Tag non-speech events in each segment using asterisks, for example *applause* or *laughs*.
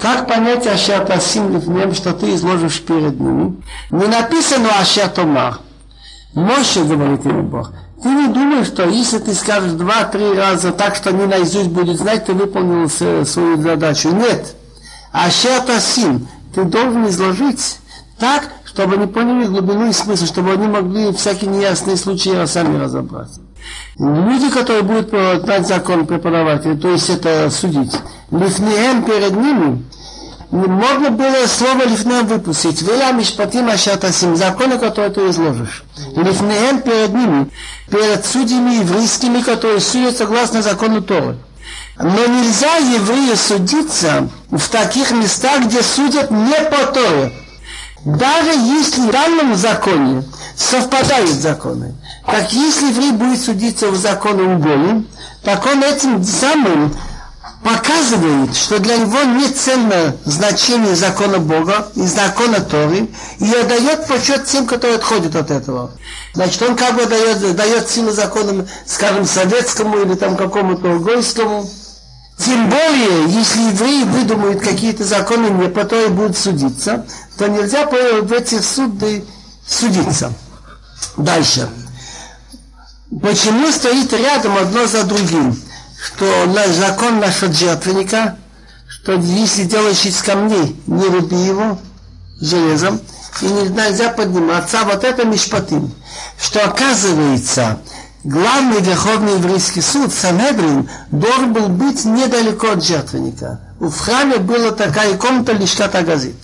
Как понять Ашер Тасим Лифнем, что ты изложишь перед ними? Не написано Ашер Томар. Моше, говорит ему Бог, ты не думаешь, что если ты скажешь два-три раза так, что не наизусть будет знать, ты выполнил свою задачу. Нет. Ашер Тасим, ты должен изложить так, чтобы они поняли глубину и смысл, чтобы они могли всякие неясные случаи сами разобраться. Люди, которые будут знать закон преподавателя, то есть это судить, лифнеем перед ними, можно было слово лифнеем выпустить. Вела мишпатим ашатасим, законы, которые ты изложишь. Лифнеем перед ними, перед судьями еврейскими, которые судят согласно закону Торы. Но нельзя еврею судиться в таких местах, где судят не по Торе. Даже если в данном законе совпадают законы, так если еврей будет судиться в законе Уголи, так он этим самым показывает, что для него не ценно значение закона Бога и закона Торы, и отдает почет тем, которые отходят от этого. Значит, он как бы дает, дает силу законам, скажем, советскому или там какому-то угольскому. Тем более, если евреи выдумают какие-то законы не по Торе будут судиться, то нельзя в этих суды судиться. Дальше. Почему стоит рядом одно за другим? что закон насчет жертвенника, что если делаешь из камней, не руби его железом, и нельзя подниматься, вот это мишпатим. Что оказывается, главный верховный еврейский суд, Санедрин, должен был быть недалеко от жертвенника. В храме была такая комната Лишката Газит.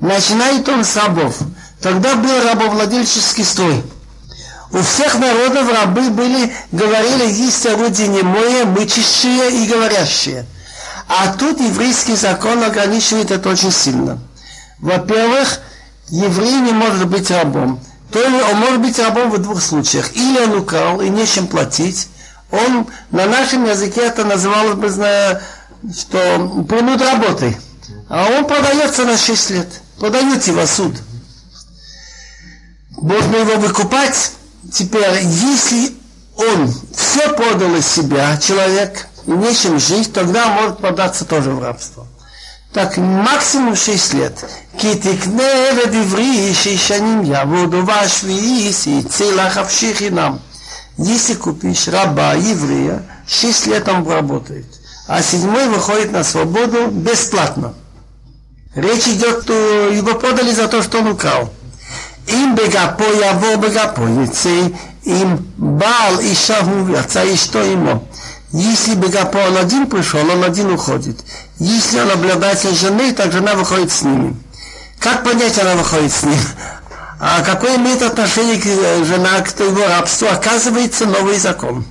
Начинает он с рабов. Тогда был рабовладельческий строй. У всех народов рабы были, говорили, есть орудие немое, мычащие и говорящие. А тут еврейский закон ограничивает это очень сильно. Во-первых, еврей не может быть рабом. То есть он может быть рабом в двух случаях. Или он украл и нечем платить. Он на нашем языке это называлось бы, что принуд работы. А он продается на 6 лет. Продают его суд. Можно его выкупать Теперь, если он все продал из себя, человек, и нечем жить, тогда может податься тоже в рабство. Так максимум 6 лет. כי תקנה עבד עברי שישנים יעבוד ובשביעי יצא לך חפשי חינם. Если купишь раба еврея, 6 лет он работает, а седьмой выходит на свободу бесплатно. Речь идет, его продали за то, что он украл. אם בגפו יבוא בגפו יצא, אם בעל אישה הוא יצא אשתו עמו. Если бегапо он один пришел, он один уходит. Если он обладатель жены, так жена выходит с ними. Как понять, она выходит с ним? А какое имеет отношение к жена к его рабству? Оказывается, новый закон.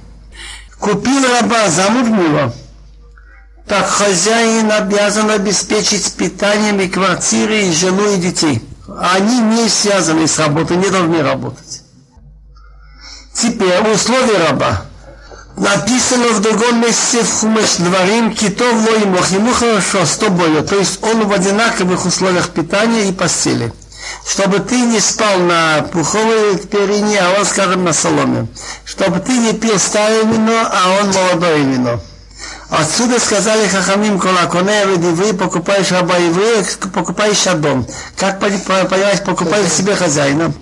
Купил раба, замуж Так хозяин обязан обеспечить питанием и квартиры, и жену, и детей они не связаны с работой, не должны работать. Теперь условия раба. Написано в другом месте в Хумеш Дворим, китов лоимох, ему хорошо с тобой, то есть он в одинаковых условиях питания и постели. Чтобы ты не спал на пуховой перине, а он, скажем, на соломе. Чтобы ты не пил старое вино, а он молодое вино. Отсюда сказали Хахамим Колаконе, вы покупаешь раба еврея, покупаешь дом. Как понимаешь, покупаешь себе хозяина.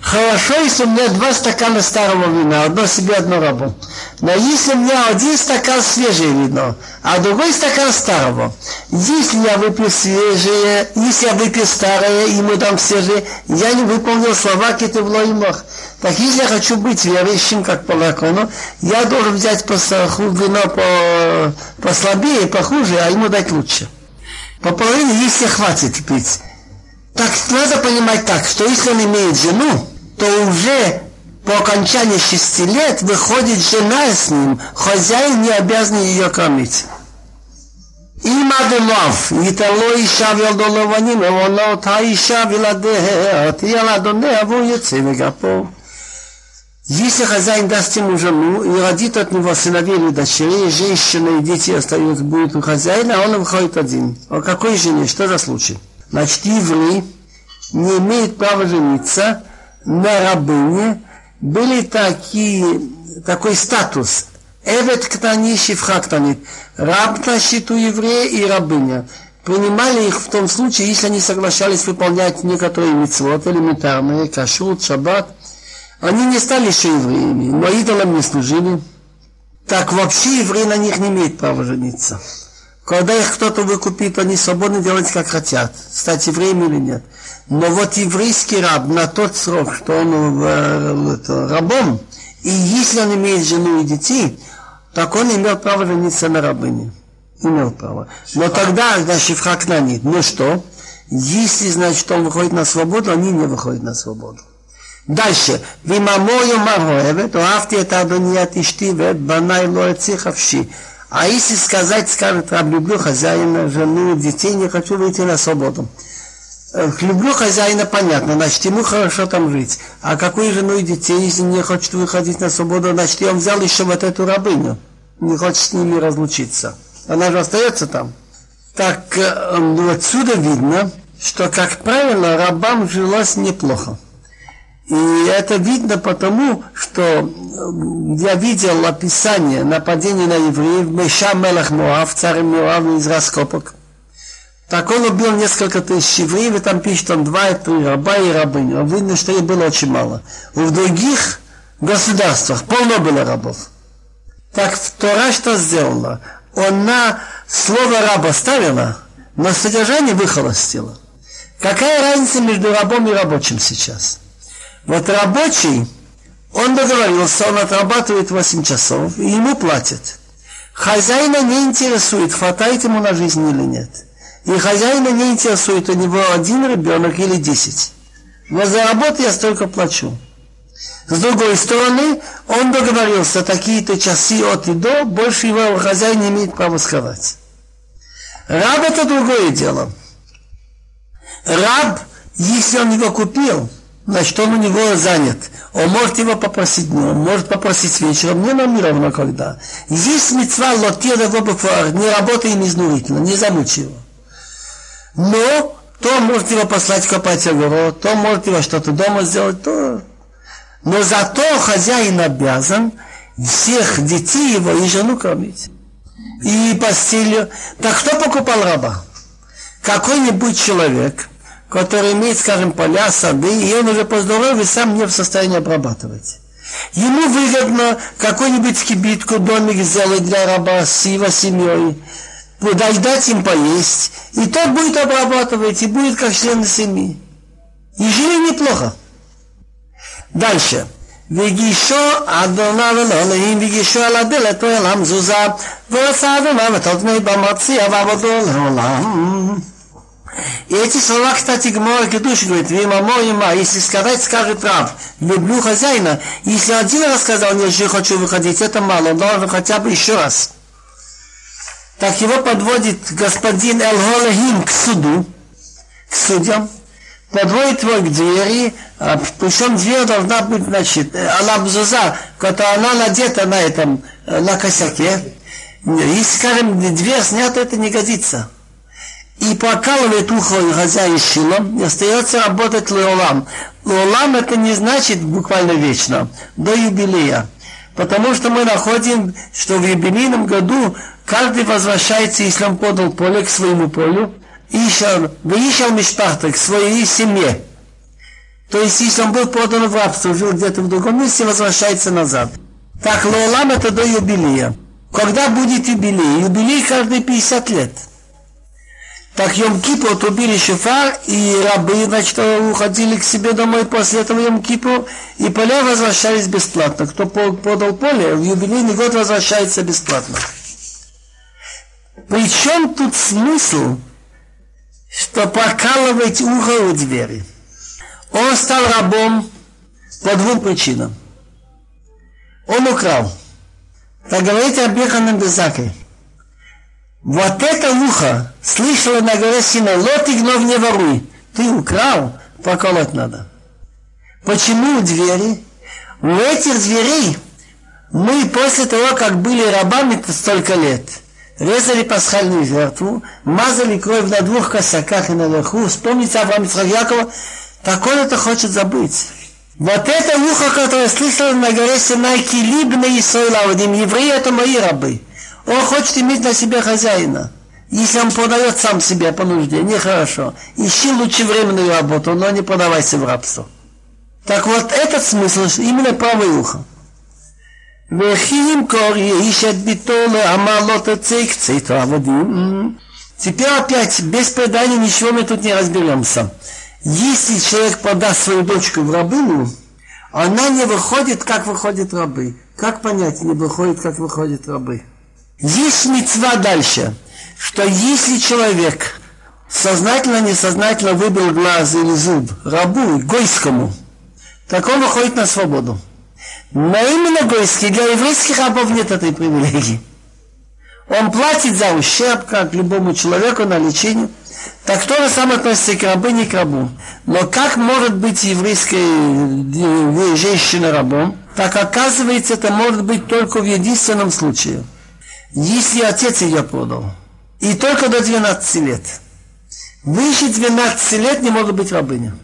Хорошо, если у меня два стакана старого вина, одно себе, одно рабу. Но если у меня один стакан свежее вино, а другой стакан старого, если я выпью свежее, если я выпью старое, ему дам свежее, я не выполнил слова Кетевло и Мох. Так если я хочу быть верующим, как по закону, я должен взять по вино по, послабее, похуже, а ему дать лучше. По половине, если хватит пить. Так надо понимать так, что если он имеет жену, то уже по окончании шести лет выходит жена с ним, хозяин не обязан ее кормить. אם אדומיו ייתן אישה וילדו לבנים, ועונה אותה אישה וילדיה, תהיה לאדוניה והוא יצא מגפו. Если хозяин даст ему жену и родит от него сыновей или дочерей, женщина и дети остаются, будут у хозяина, а он выходит один. О какой жене? Что за случай? Значит, еврей не имеет права жениться на рабыне. Были такие, такой статус. Эвет ктани шифха ктанит. Раб на счету еврея и рабыня. принимали их в том случае, если они соглашались выполнять некоторые митцвот, элементарные, кашрут, шаббат. Они не стали еще евреями, но идолам не служили. Так вообще евреи на них не имеют права жениться. Когда их кто-то выкупит, они свободны делать как хотят, стать евреем или нет. Но вот еврейский раб на тот срок, что он э, это, рабом, и если он имеет жену и детей, так он имел право жениться на рабыне имел право. Но тогда, значит, в Хакнане, ну что? Если, значит, он выходит на свободу, они не выходят на свободу. Дальше. Вимамою маргоевет, оавти это адоният ишти, вет банай лоэци хавши. А если сказать, скажет, раб, люблю хозяина, жену, детей, не хочу выйти на свободу. Э, люблю хозяина, понятно, значит, ему хорошо там жить. А какую жену и детей, если не хочет выходить на свободу, значит, он взял еще вот эту рабыню. Не хочет с ними разлучиться. Она же остается там. Так ну, отсюда видно, что, как правило, рабам жилось неплохо. И это видно потому, что э, я видел описание нападения на евреев Меша Мелах Моав, царь Моав из раскопок. Так он убил несколько тысяч евреев, и там пишет он два, три раба и рабыню. Видно, что их было очень мало. В других государствах полно было рабов. Так Тора что сделала? она слово раба ставила, но содержание выхолостила. Какая разница между рабом и рабочим сейчас? Вот рабочий, он договорился, он отрабатывает 8 часов, и ему платят. Хозяина не интересует, хватает ему на жизнь или нет. И хозяина не интересует, у него один ребенок или десять. Но за работу я столько плачу. С другой стороны, он договорился, такие-то часы от и до, больше его хозяин не имеет права сказать. Раб это другое дело. Раб, если он его купил, значит он у него занят. Он может его попросить днем, может попросить вечером, не нам не равно когда. Есть мецва лотира в не работай им изнурительно, не замучи его. Но то может его послать копать огород, то может его что-то дома сделать, то но зато хозяин обязан всех детей его и жену кормить. И постелью. Так кто покупал раба? Какой-нибудь человек, который имеет, скажем, поля, сады, и он уже по здоровью сам не в состоянии обрабатывать. Ему выгодно какой-нибудь кибитку, домик сделать для раба с его семьей, дать, дать им поесть, и тот будет обрабатывать, и будет как член семьи. И жили неплохо. דלשה. וגישו אדוניו אלוהים וגישו על הדלת אל המזוזה ועושה אדוניו את אדוני במציע ועבודו לעולם. и эти слова, кстати, Гмора Кедуш говорит, «Вима моима», если сказать, скажет раб, люблю хозяина, если один раз сказал, нет, я хочу выходить, это мало, он должен хотя бы еще раз. Так его подводит господин Эл к суду, к судьям, подводит его к двери, а, причем дверь должна быть, значит, она бзуза, которая она надета на этом, э, на косяке. Если, скажем, дверь снята, это не годится. И покалывает ухо хозяин шилом, и остается работать леолам. Леолам это не значит буквально вечно, до юбилея. Потому что мы находим, что в юбилейном году каждый возвращается, если он подал поле к своему полю, Ишал, выишал Мишпахта к своей семье. То есть, если он был подан в рабство, жил где-то в другом месте, возвращается назад. Так, Лолам это до юбилея. Когда будет юбилей? Юбилей каждые 50 лет. Так Йом Кипу отрубили шофар, и рабы, значит, уходили к себе домой после этого Йом Кипу, и поля возвращались бесплатно. Кто подал поле, в юбилейный год возвращается бесплатно. Причем тут смысл? что покалывать ухо у двери. Он стал рабом по двум причинам. Он украл. Так говорит Абиханам Безакой. Вот это ухо слышала на горе Сина, лот и гнов не воруй. Ты украл, поколоть надо. Почему двери? У этих дверей мы после того, как были рабами столько лет – резали пасхальную жертву, мазали кровь на двух косяках и наверху. Вспомните Авраам Якова, так он это хочет забыть. Вот это ухо, которое слышал на горе Синай, Килибна и Сойлаудим, евреи это мои рабы. Он хочет иметь на себе хозяина. Если он продает сам себя по нужде, нехорошо. Ищи лучше временную работу, но не подавайся в рабство. Так вот, этот смысл именно правое ухо. А а Теперь опять, без предания ничего мы тут не разберемся. Если человек подаст свою дочку в рабыну, она не выходит, как выходят рабы. Как понять, не выходит, как выходят рабы? Есть мецва дальше, что если человек сознательно, несознательно выбил глаз или зуб рабу, гойскому, так он выходит на свободу. Но именно гойский, для еврейских рабов нет этой привилегии. Он платит за ущерб, как любому человеку на лечение. Так то же самое относится к рабыне, к рабу. Но как может быть еврейская э, женщина рабом? Так оказывается, это может быть только в единственном случае. Если отец ее продал. И только до 12 лет. Выше 12 лет не может быть рабыня.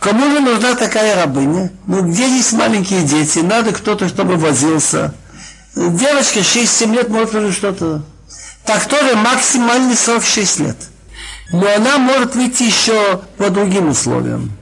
Кому же нужна такая рабыня? Ну, где есть маленькие дети? Надо кто-то, чтобы возился. Девочка 6-7 лет может уже что-то. Так тоже максимальный срок 6 лет. Но она может выйти еще по другим условиям.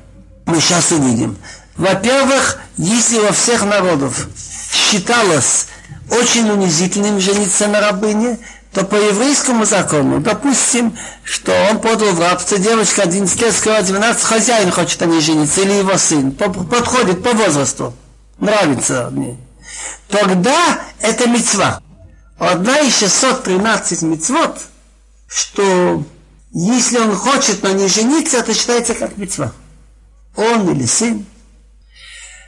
Мы сейчас увидим. Во-первых, если во всех народов считалось очень унизительным жениться на рабыне, то по еврейскому закону, допустим, что он подал в рабство, девочка 11 лет, скоро 12, хозяин хочет о ней жениться, или его сын, подходит по возрасту, нравится мне. Тогда это мецва. Одна из 613 мецвод, что если он хочет на ней жениться, это считается как мецва. Он или сын.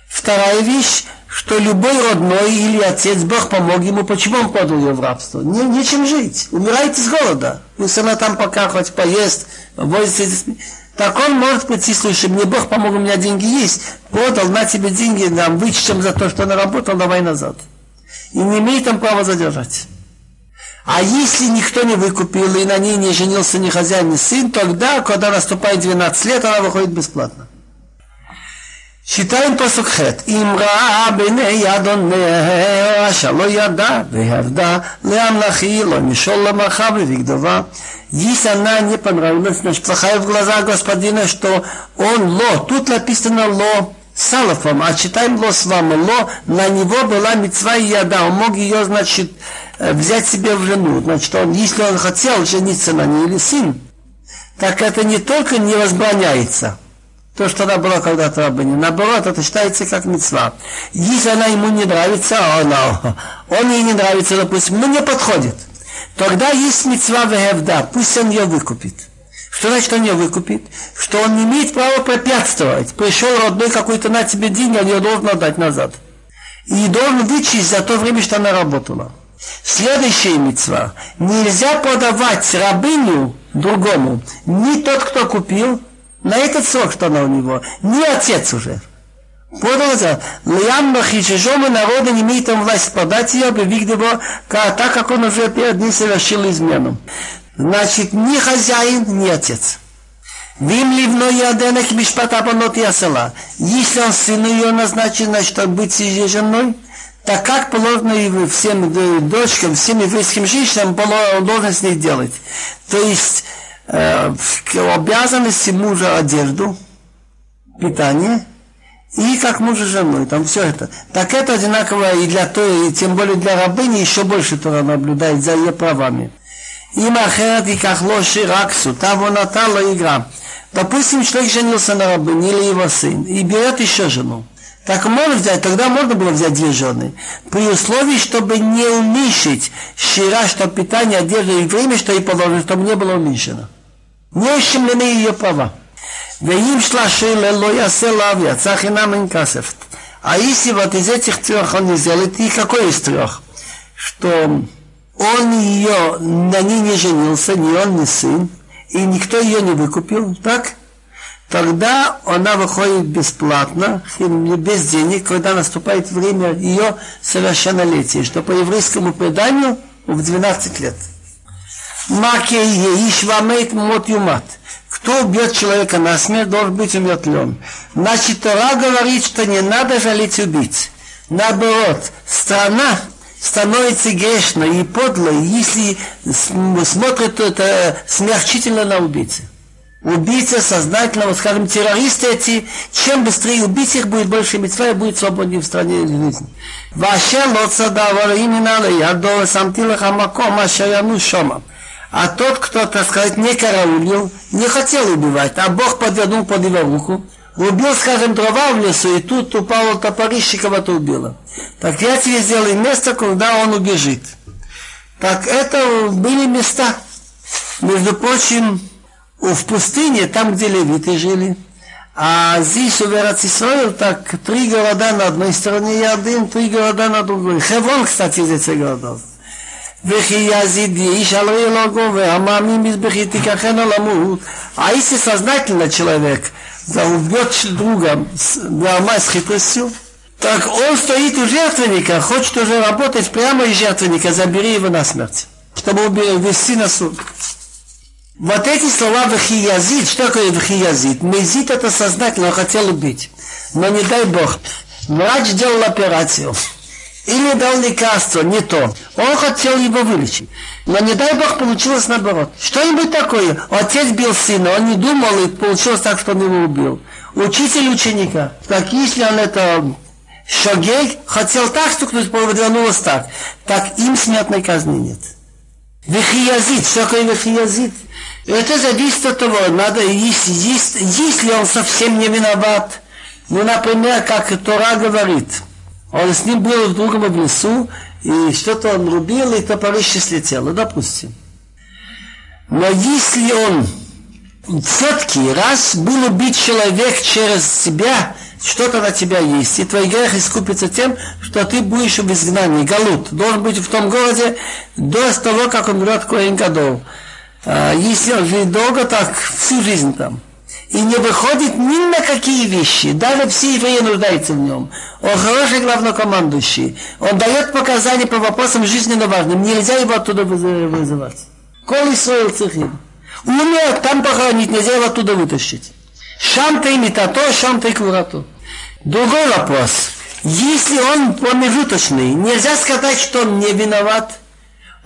Вторая вещь, что любой родной или отец, Бог помог ему, почему он подал ее в рабство? Не, нечем жить, умирает с голода. Пусть она там пока хоть поест, возится так он может прийти, слушай, мне Бог помог, у меня деньги есть, подал, на тебе деньги, нам вычтем за то, что наработал, давай назад. И не имеет там права задержать. А если никто не выкупил и на ней не женился ни хозяин, ни сын, тогда, когда наступает 12 лет, она выходит бесплатно. Читаем посук хет. Им ראה בעיני אדוניה אשר לא ידע והרדה להמלכי לא משול למרחב ובגדובה. Если она не понравилась, значит, плохая в глазах господина, что он ло. Тут написано ло салафом, а читаем ло с вами. Ло, на него была мецва и яда. Он мог ее, значит, взять себе в жену. Значит, он, если он хотел жениться на ней или сын, так это не только не возбраняется – то, что она была когда-то рабыня. Наоборот, это считается как мецва. Если она ему не нравится, а она, он ей не нравится, допустим, ну не подходит. Тогда есть мецва вегевда, пусть он ее выкупит. Что значит он ее выкупит? Что он не имеет права препятствовать. Пришел родной какой-то на тебе деньги, он ее должен отдать назад. И должен вычесть за то время, что она работала. Следующая мецва. Нельзя подавать рабыню другому. Ни тот, кто купил, на этот срок, что она у него, не отец уже. Это? Лиам Бахичежома народа не имеет там власть подать ее, объявить его, так как он уже перед ним совершил измену. Значит, ни хозяин, ни отец. Вим ливно яденек мишпата банот ясела. Если он сыну ее назначен, значит, быть ее женой, так как положено и всем дочкам, всем еврейским женщинам, он должен с них делать. То есть, э, обязанности мужа одежду, питание и как мужа женой, там все это. Так это одинаково и для той, и тем более для рабыни еще больше Тора наблюдает за ее правами. Им ахерат и как лоши раксу, того натала игра. Допустим, человек женился на рабыне или его сын и берет еще жену. Так можно взять, тогда можно было взять две жены. При условии, чтобы не уменьшить щира, что питание, одежда и время, что и положено, чтобы не было уменьшено не ущемлены ее права. Шейла ло ясе лав яца хинам ин касефт. А если вот из этих трех он не сделает, и какой из трех? Что он ее, на ней не женился, ни он, ни сын, и никто ее не выкупил, так? Тогда она выходит бесплатно, без денег, когда наступает время ее совершеннолетия, что по еврейскому преданию в 12 лет. Маке Ишвамейт Мот Юмат. Кто убьет человека на смерть, должен быть умертвлен. Значит, Тора говорит, что не надо жалеть убийц. Наоборот, страна становится грешной и подлой, если смотрит это смягчительно на убийцы. Убийца сознательно, вот скажем, террористы эти, чем быстрее убить их, будет больше митцва и будет свободнее в стране жизни. Ваше лоца давар именно ядова самтила хамаком, ашаяну шомам. А тот, кто, так сказать, не караулил, не хотел убивать, а Бог подвернул под его руку, убил, скажем, дрова в лесу, и тут упало топорище, кого-то убило. Так я тебе сделаю место, куда он убежит. Так это были места. Между прочим, в пустыне, там, где левиты жили, а здесь у Верацисраил так три города на одной стороне Ярдын, три города на другой. Хеврон, кстати, из этих городов. וכי יזיד איש על רילוגו והמאמין מזבחי תיקחנו למות. А если сознательно человек убьет друга с хитростью, так он стоит у жертвенника, хочет уже работать прямо из жертвенника, забери его на смерть, чтобы ввести на суд. Вот эти слова вахиязит, что такое вахиязит? Мезит это сознательно, он хотел убить. Но не дай Бог. Врач делал операцию. Или дал лекарство, не то. Он хотел его вылечить. Но не дай Бог получилось наоборот. Что-нибудь такое. Отец бил сына, он не думал, и получилось так, что он его убил. Учитель ученика. Так если он это Шогей хотел так стукнуть, повернулось так. Так им смертной казни нет. Вихиязит. Что такое вихиязит? Это зависит от того, надо, если, если, если он совсем не виноват, ну, например, как Тора говорит, он с ним был в другом в лесу, и что-то он рубил, и топорище слетело, допустим. Но если он все-таки раз был убит человек через себя, что-то на тебя есть, и твой грех искупится тем, что ты будешь в изгнании, галут, должен быть в том городе до того, как умрет Коэн Гадол. А, если он живет долго, так всю жизнь там. И не выходит ни на какие вещи. Даже все евреи нуждаются в нем. Он хороший главнокомандующий. Он дает показания по вопросам жизненно важным. Нельзя его оттуда вызывать. Коли Исраил цехим. Умер, там похоронить, нельзя его оттуда вытащить. Шам-то имитато, шам-то курато. Другой вопрос. Если он промежуточный, нельзя сказать, что он не виноват –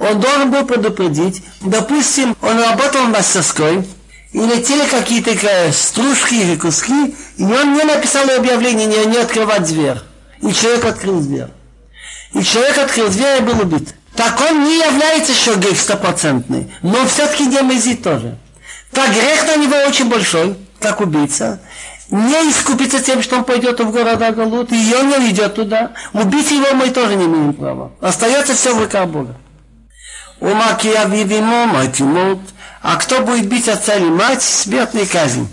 он должен был предупредить. Допустим, он работал в мастерской, и летели какие-то стружки куски, и он не написал объявление не, не открывать дверь. И человек открыл дверь. И человек открыл дверь и был убит. Так он не является шогек стопроцентный, но все-таки не мезит тоже. Так грех на него очень большой, как убийца. Не искупится тем, что он пойдет в города Галут, и он не идет туда. Убить его мы тоже не имеем права. Остается все в руках Бога. Умаки Авивимо, мать и мот. А кто будет бить отца или мать, смертная казнь.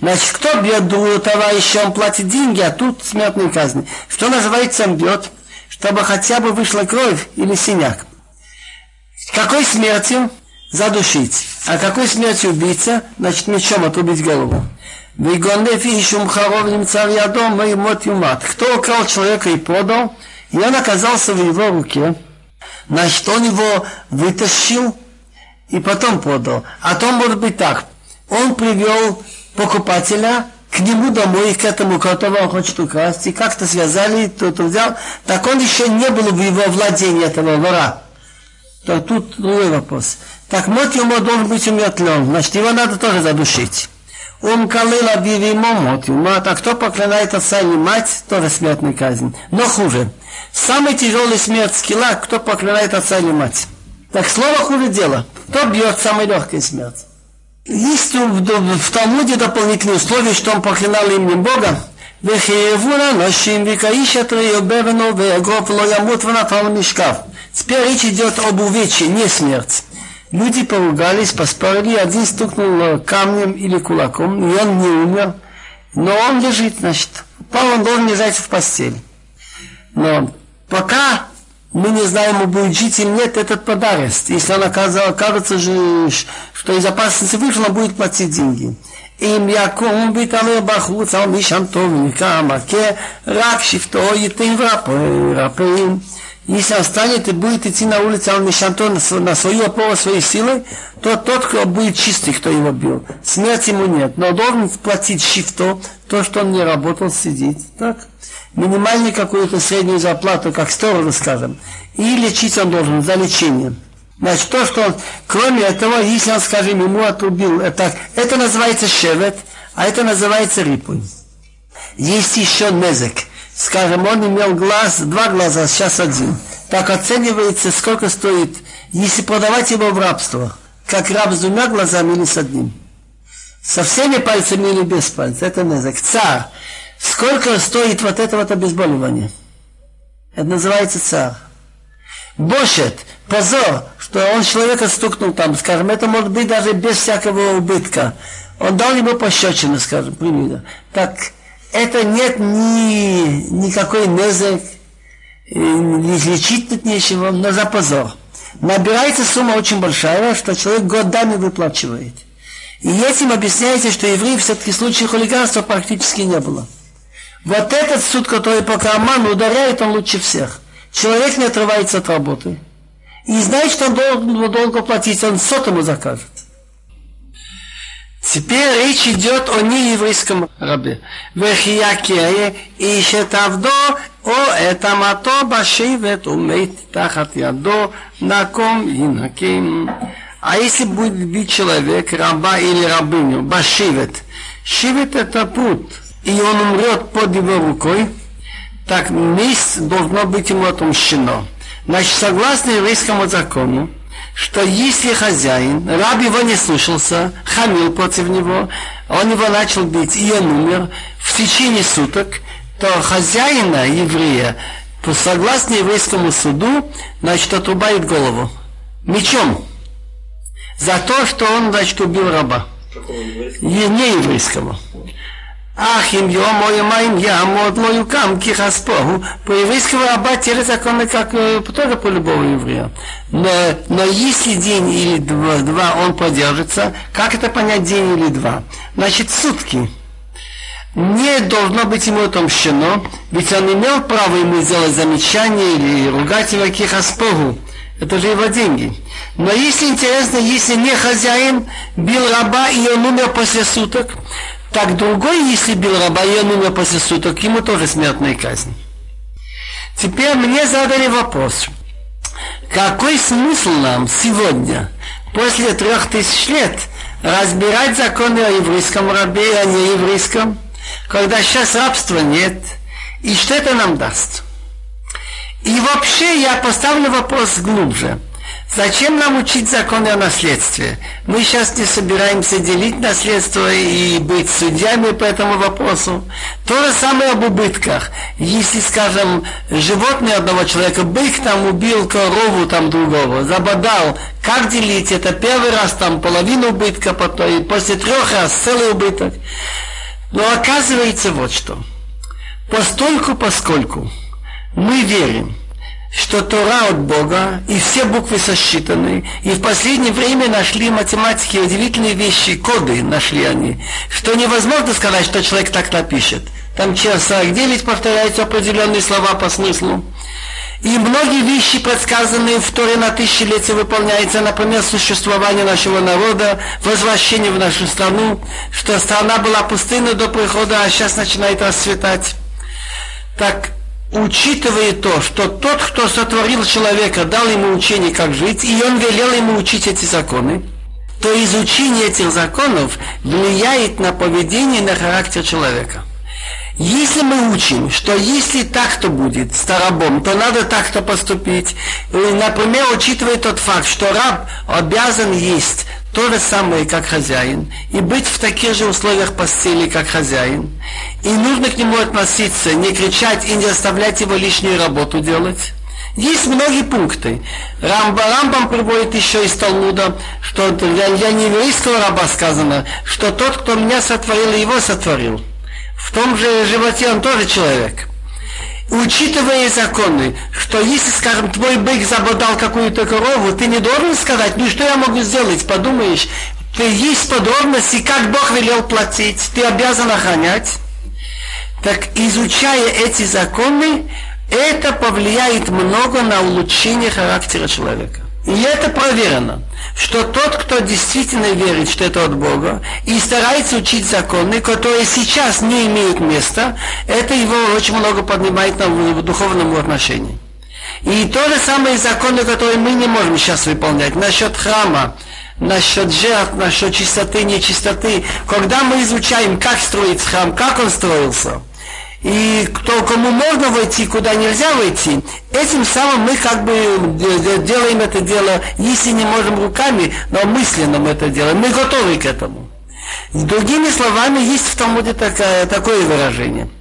Значит, кто бьет другого товарища, он платит деньги, а тут смертная казнь. Что называется, он бьет, чтобы хотя бы вышла кровь или синяк. Какой смертью? Задушить. А какой смертью убийца? Значит, мечом отрубить голову. Кто украл человека и продал, и он оказался в его руке, Значит, он его вытащил и потом продал. А то может быть так. Он привел покупателя к нему домой, к этому, которого он хочет украсть, и как-то связали, тот взял. Так он еще не был в его владении этого вора. То тут другой вопрос. Так мот ему должен быть умертвлен, значит, его надо тоже задушить. Ум калила бивимо мот юмат, а кто проклинает отца и мать, тоже смертная казнь. Но хуже. Самый тяжелый смерть скилла, кто проклинает отца или мать. Так слово хуже дело. Кто бьет самой легкой смерть? Есть в, в, в Талмуде дополнительные условия, что он проклинал именем Бога. Вехиевура ношим викаиша троебевену веегов лоямут внатал мешкав. Теперь речь идет об увечье, не смерть. Люди поругались, поспорили, один стукнул камнем или кулаком, и он не умер. Но он лежит, значит. Пал он должен лежать в постели. Но пока мы не знаем, он будет жить или нет, этот подарок. Если он окажется, что из опасности вышел, он будет платить деньги. אם יקום ויתעלה בחוץ על משענתו ונקרא מכה, רק שבטו ייתן ורפאים. Если он станет и будет идти на улице Ал-Мишанто на свою опору, своей силой, то тот, кто будет чистый, кто его бил. Смерти ему нет. Но должен платить шифто, то, что он не работал, сидеть. Так? Минимальную какую-то среднюю зарплату, как сторожу, скажем. И лечить он должен за лечением. Значит, то, что он, кроме этого, если он, скажем, ему отрубил, это, это называется шевет, а это называется рипунь. Есть еще незек. Скажем, он имел глаз, два глаза, сейчас один. Так оценивается, сколько стоит, если продавать его в рабство. Как раб с двумя глазами или с одним. Со всеми пальцами или без пальцев. Это незек. Царь. Сколько стоит вот это вот обезболивание? Это называется царь. Бошет, позор, что он человека стукнул там, скажем, это может быть даже без всякого убытка. Он дал ему пощечину, скажем, примерно. Так, это нет ни, никакой незек, не лечить тут нечего, но за позор. Набирается сумма очень большая, что человек годами выплачивает. И этим объясняется, что евреи все-таки случаев хулиганства практически не было. Вот этот суд, который по карману ударяет, он лучше всех. Человек не отрывается от работы. И знает, что он должен долго платить, он сотому закажет. Теперь речь идет о нееврейском рабе. Вехиякея ищет авдо, о это мато башивет умейт тахат ядо наком инаким. А если будет бить человек, раба или рабыню, башивет, шивет это путь, и он умрет под его рукой, так месть должно быть ему отомщено. Значит, согласно еврейскому закону, что если хозяин, раб его не слушался, хамил против него, он его начал бить, и он умер в течение суток, то хозяина, еврея, согласно еврейскому суду, значит, отрубает голову мечом за то, что он, значит, убил раба. Не еврейского. Ах, им йом, ой, моим ямод, ло юкам, кихаспоху. По еврейскому раба те законы, как тоже по любому еврею. Но, но если день или два, два он подержится, как это понять день или два? Значит, сутки. Не должно быть ему отомщено, ведь он имел право ему сделать замечание или ругать его кихаспоху. Это же его деньги. Но если интересно, если не хозяин бил раба и он умер после суток, так другой, если бил раба, и он умер после суток, ему тоже смертная казнь. Теперь мне задали вопрос. Какой смысл нам сегодня, после трех тысяч лет, разбирать законы о еврейском рабе и о нееврейском, когда сейчас рабства нет, и что это нам даст? И вообще я поставлю вопрос глубже – Зачем нам учить законы о наследстве? Мы сейчас не собираемся делить наследство и быть судьями по этому вопросу. То же самое об убытках. Если, скажем, животное одного человека, бык там убил корову там другого, забодал, как делить? Это первый раз там половину убытка, потом, и после трех раз целый убыток. Но оказывается вот что. Постольку, поскольку мы верим, что Тора от Бога, и все буквы сосчитаны, и в последнее время нашли математики удивительные вещи, коды нашли они, что невозможно сказать, что человек так напишет. Там через 49 повторяются определенные слова по смыслу. И многие вещи, предсказанные в Торе на тысячелетия, выполняются, например, существование нашего народа, возвращение в нашу страну, что страна была пустынной до прихода, а сейчас начинает расцветать. Так учитывая то, что тот, кто сотворил человека, дал ему учение, как жить, и он велел ему учить эти законы, то изучение этих законов влияет на поведение и на характер человека. Если мы учим, что если так-то будет с рабом, то надо так-то поступить. Например, учитывая тот факт, что раб обязан есть то же самое, как хозяин, и быть в таких же условиях постели, как хозяин. И нужно к нему относиться, не кричать и не оставлять его лишнюю работу делать. Есть многие пункты. Рамба, Рамбам приводит еще из Талмуда, что для, для нееврейского раба сказано, что тот, кто меня сотворил, его сотворил. В том же животе он тоже человек учитывая законы, что если, скажем, твой бык забодал какую-то корову, ты не должен сказать, ну что я могу сделать, подумаешь, ты есть подробности, как Бог велел платить, ты обязан охранять. Так изучая эти законы, это повлияет много на улучшение характера человека. И это проверено, что тот, кто действительно верит, что это от Бога, и старается учить законы, которые сейчас не имеют места, это его очень много поднимает на духовном отношении. И то же самое законы, которые мы не можем сейчас выполнять. Насчет храма, насчет жертв, насчет чистоты, нечистоты. Когда мы изучаем, как строить храм, как он строился, и кто, кому можно войти, куда нельзя войти, этим самым мы как бы делаем это дело, если не можем руками, но мысленно мы это делаем. Мы готовы к этому. Другими словами, есть в Талмуде такое, такое выражение –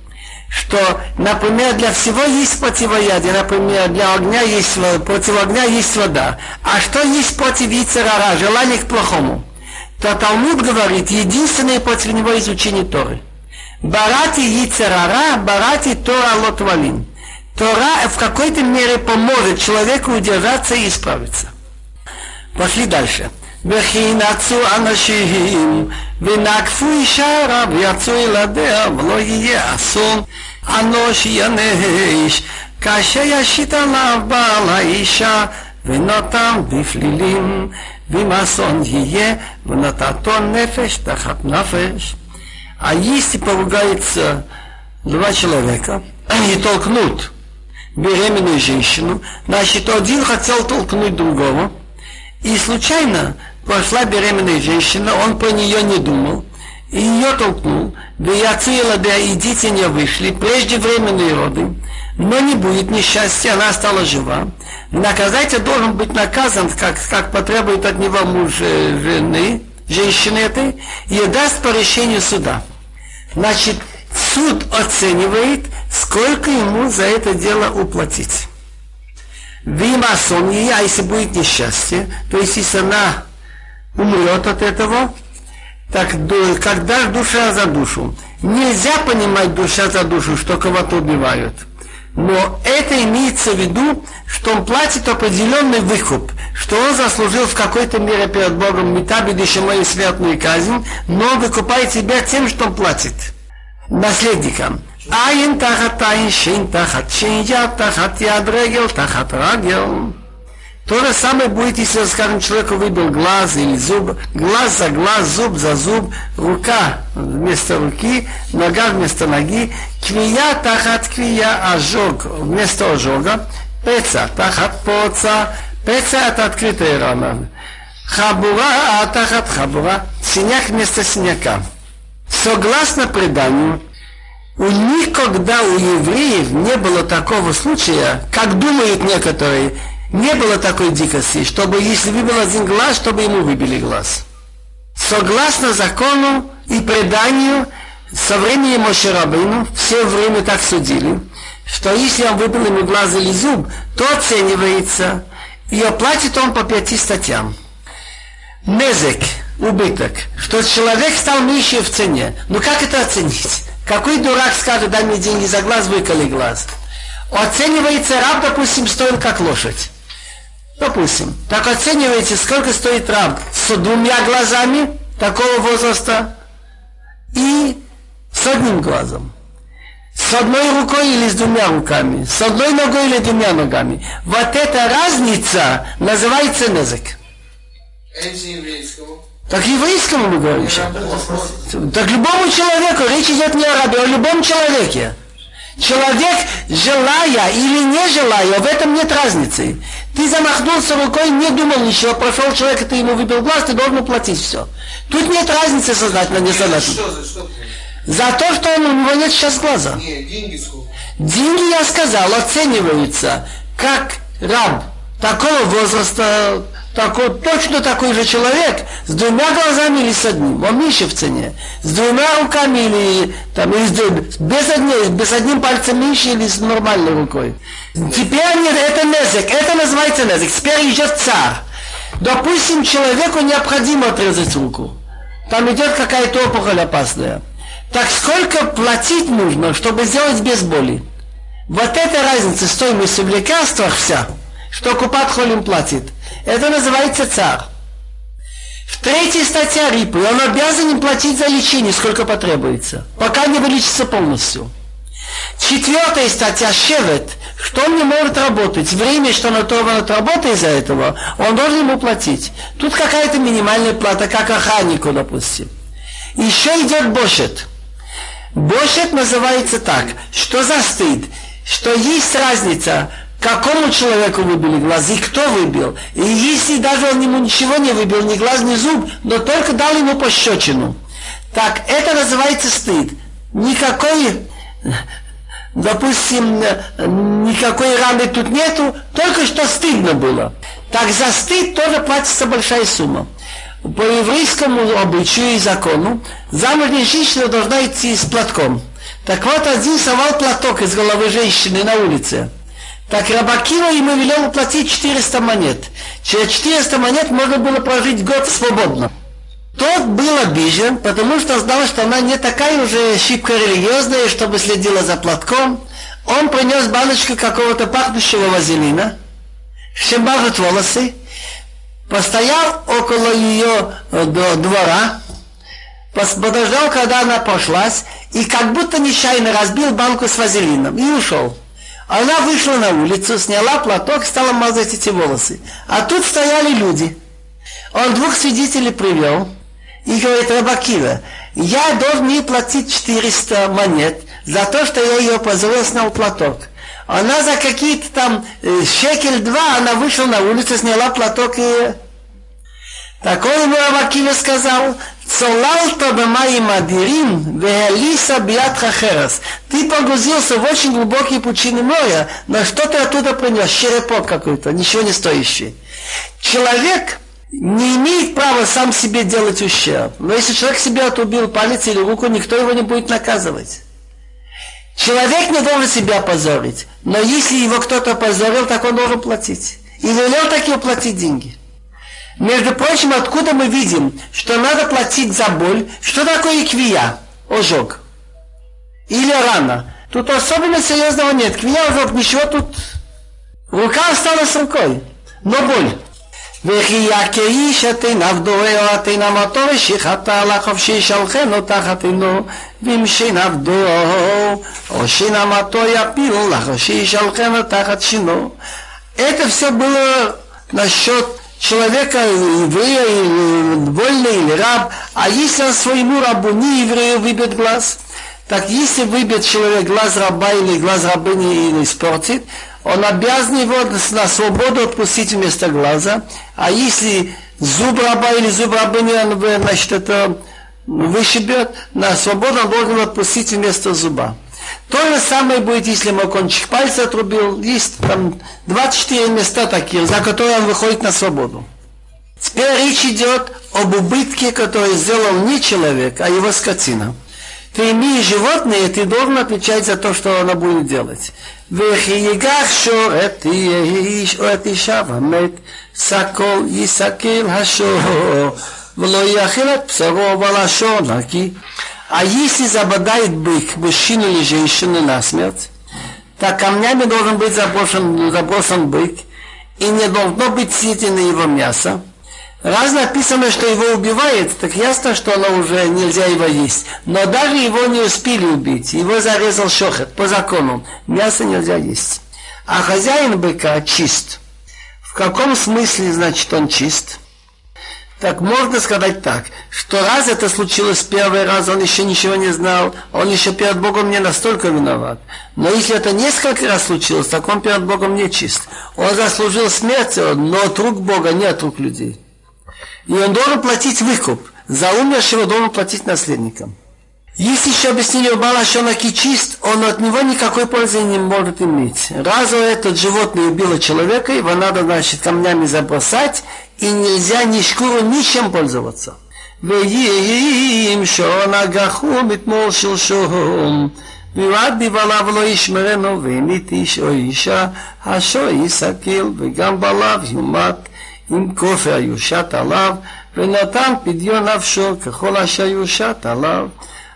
что, например, для всего есть противоядие, например, для огня есть, против огня есть вода. А что есть против яйцерара, желание к плохому? То Талмуд говорит, единственное против него изучение Торы. Барати яйцерара, барати Тора лотвалин. Тора в какой-то мере поможет человеку удержаться и исправиться. Пошли дальше. וכי נצו אנשים ונקפו אישה רב ויצאו ילדיה ולא יהיה אסון אנוש ינש כאשר ישית עליו בעל האישה ונתם בפלילים ואם אסון יהיה ונתתו נפש תחת נפש А если поругаются два человека, они толкнут беременную женщину, значит, один хотел толкнуть другого, и случайно пошла беременная женщина, он по нее не думал, и ее толкнул, да и отцела, да и дети не вышли, преждевременные роды, но не будет несчастья, она стала жива. Наказатель должен быть наказан, как, как потребует от него муж э, жены, женщины этой, и даст по решению суда. Значит, суд оценивает, сколько ему за это дело уплатить. Вимасон, а если будет несчастье, то есть если она умрет от этого, так когда душа за душу. Нельзя понимать душа за душу, что кого-то убивают. Но это имеется в виду, что он платит определенный выкуп, что он заслужил в какой-то мере перед Богом метабидище мою смертную казнь, но он выкупает себя тем, что он платит наследникам. Айн тахат айн, шин тахат шин, яд тахат яд, тахат рагел. То же самое будет, если, скажем, человеку выбил глаз или зуб, глаз за глаз, зуб за зуб, рука вместо руки, нога вместо ноги, квия тахат квия, ожог вместо ожога, пеца тахат поца, пеца это открытая рана, хабура а тахат хабура, синяк вместо синяка. Согласно преданию, у никогда у евреев не было такого случая, как думают некоторые, не было такой дикости, чтобы если выбил один глаз, чтобы ему выбили глаз. Согласно закону и преданию, со времени Мошерабыну все время так судили, что если он выбил ему глаз или зуб, то оценивается, и оплатит он по пяти статьям. Незек, убыток, что человек стал меньше в цене. Ну как это оценить? Какой дурак скажет, дай мне деньги за глаз, выколи глаз. Оценивается раб, допустим, стоит как лошадь. Допустим, так оцениваете, сколько стоит раб с двумя глазами такого возраста и с одним глазом. С одной рукой или с двумя руками. С одной ногой или двумя ногами. Вот эта разница называется незык. Так еврейскому мы говорим сейчас. Так любому человеку, речь идет не о рабе, а о любом человеке. Человек, желая или не желая, в этом нет разницы. Ты замахнулся рукой, не думал ничего, прошел человек, ты ему выбил глаз, ты должен уплатить все. Тут нет разницы сознательно, несознательно. За то, что он, у него нет сейчас глаза. Нет, деньги сколько? Деньги, я сказал, оцениваются как раб такого возраста, такой, точно такой же человек, с двумя глазами или с одним, он меньше в цене, с двумя руками или, там, или с, без, одним, без одним пальцем меньше или с нормальной рукой. Теперь нет, это незек, это называется незек. Теперь идет царь. Допустим, человеку необходимо отрезать руку. Там идет какая-то опухоль опасная. Так сколько платить нужно, чтобы сделать без боли? Вот эта разница стоимости в лекарствах вся, что Купат Холим платит – это называется царь. В третьей статье Рипы он обязан им платить за лечение, сколько потребуется, пока не вылечится полностью. Четвертая статья Шевет, что он не может работать, время, что он оторван от работы из-за этого, он должен ему платить. Тут какая-то минимальная плата, как охраннику, допустим. Еще идет Бошет. Бошет называется так, что за стыд, что есть разница какому человеку выбили глаз и кто выбил. И если даже он ему ничего не выбил, ни глаз, ни зуб, но только дал ему пощечину. Так, это называется стыд. Никакой, допустим, никакой раны тут нету, только что стыдно было. Так за стыд тоже платится большая сумма. По еврейскому обычаю и закону замужняя женщина должна идти с платком. Так вот, один совал платок из головы женщины на улице. Так Рабакива ему велел уплатить 400 монет. Через 400 монет можно было прожить год свободно. Тот был обижен, потому что знал, что она не такая уже щипка религиозная, чтобы следила за платком. Он принес баночку какого-то пахнущего вазелина, чем волосы, постоял около ее э, двора, подождал, когда она пошлась, и как будто нечаянно разбил банку с вазелином и ушел. Она вышла на улицу, сняла платок, стала мазать эти волосы. А тут стояли люди. Он двух свидетелей привел и говорит, Рабакива, я должен ей платить 400 монет за то, что я ее позволил, снял платок. Она за какие-то там э, шекель два, она вышла на улицу, сняла платок и... Так он ему Рабакива сказал, Цолалта бемаим адирим, веалиса биат хахерас. Ты погрузился в очень глубокие пучины моря, но что ты оттуда принес? Черепок какой-то, ничего не стоящий. Человек не имеет права сам себе делать ущерб. Но если человек себе отрубил палец или руку, никто его не будет наказывать. Человек не должен себя позорить. Но если его кто-то позорил, так он должен платить. И велел таки платить деньги. Между прочим, откуда мы видим, что надо платить за боль? Что такое квия? Ожог. Или рана. Тут особенно серьезного нет. Квия, ожог, ничего тут. Рука осталась рукой. Но боль. וכי כאיש אתן עבדו או אתן אמתו ושחטא לחופשי שלחנו תחתנו ואם שין עבדו או שין אמתו יפיל לחופשי שלחנו תחת שינו. Это все было насчет человека, еврея, вольный или раб, а если он своему рабу, не еврею, выбьет глаз, так если выбьет человек глаз раба или глаз рабыни или испортит, он обязан его на свободу отпустить вместо глаза, а если зуб раба или зуб рабыни, он, значит, это вышибет, на свободу он должен отпустить вместо зуба. То же самое будет, если ему кончик пальца отрубил. Есть там 24 места такие, за которые он выходит на свободу. Теперь речь идет об убытке, который сделал не человек, а его скотина. Ты имеешь животное, ты должен отвечать за то, что она будет делать. וכי ייגח שור את איש או את אישה ומת, סקול יסקל השור, ולא יאכיל את בשרו ולשור נקי. а если забодает бык мужчину или женщину насмерть, так камнями должен быть заброшен, заброшен бык, и не должно быть съедено его мясо. Раз написано, что его убивает, так ясно, что оно уже нельзя его есть. Но даже его не успели убить. Его зарезал шохет по закону. Мясо нельзя есть. А хозяин быка чист. В каком смысле, значит, он чист? Так можно сказать так, что раз это случилось первый раз, он еще ничего не знал, он еще перед Богом не настолько виноват. Но если это несколько раз случилось, так он перед Богом не чист. Он заслужил смерть, но от рук Бога, не от рук людей. И он должен платить выкуп. За умершего должен платить наследникам. Если еще объяснили у Балашонаки чист, он от него никакой пользы не может иметь. Раз этот животное убило человека, его надо, значит, камнями забросать, и нельзя ни шкуру, ничем пользоваться. ויהים שעון הגחו מתמול שלשום ויועד בבעליו לא ישמרנו ואמית איש או אישה השו יסכל וגם בעליו יומת עם כופר יושת עליו ונתן פדיון נפשו ככל אשר יושת עליו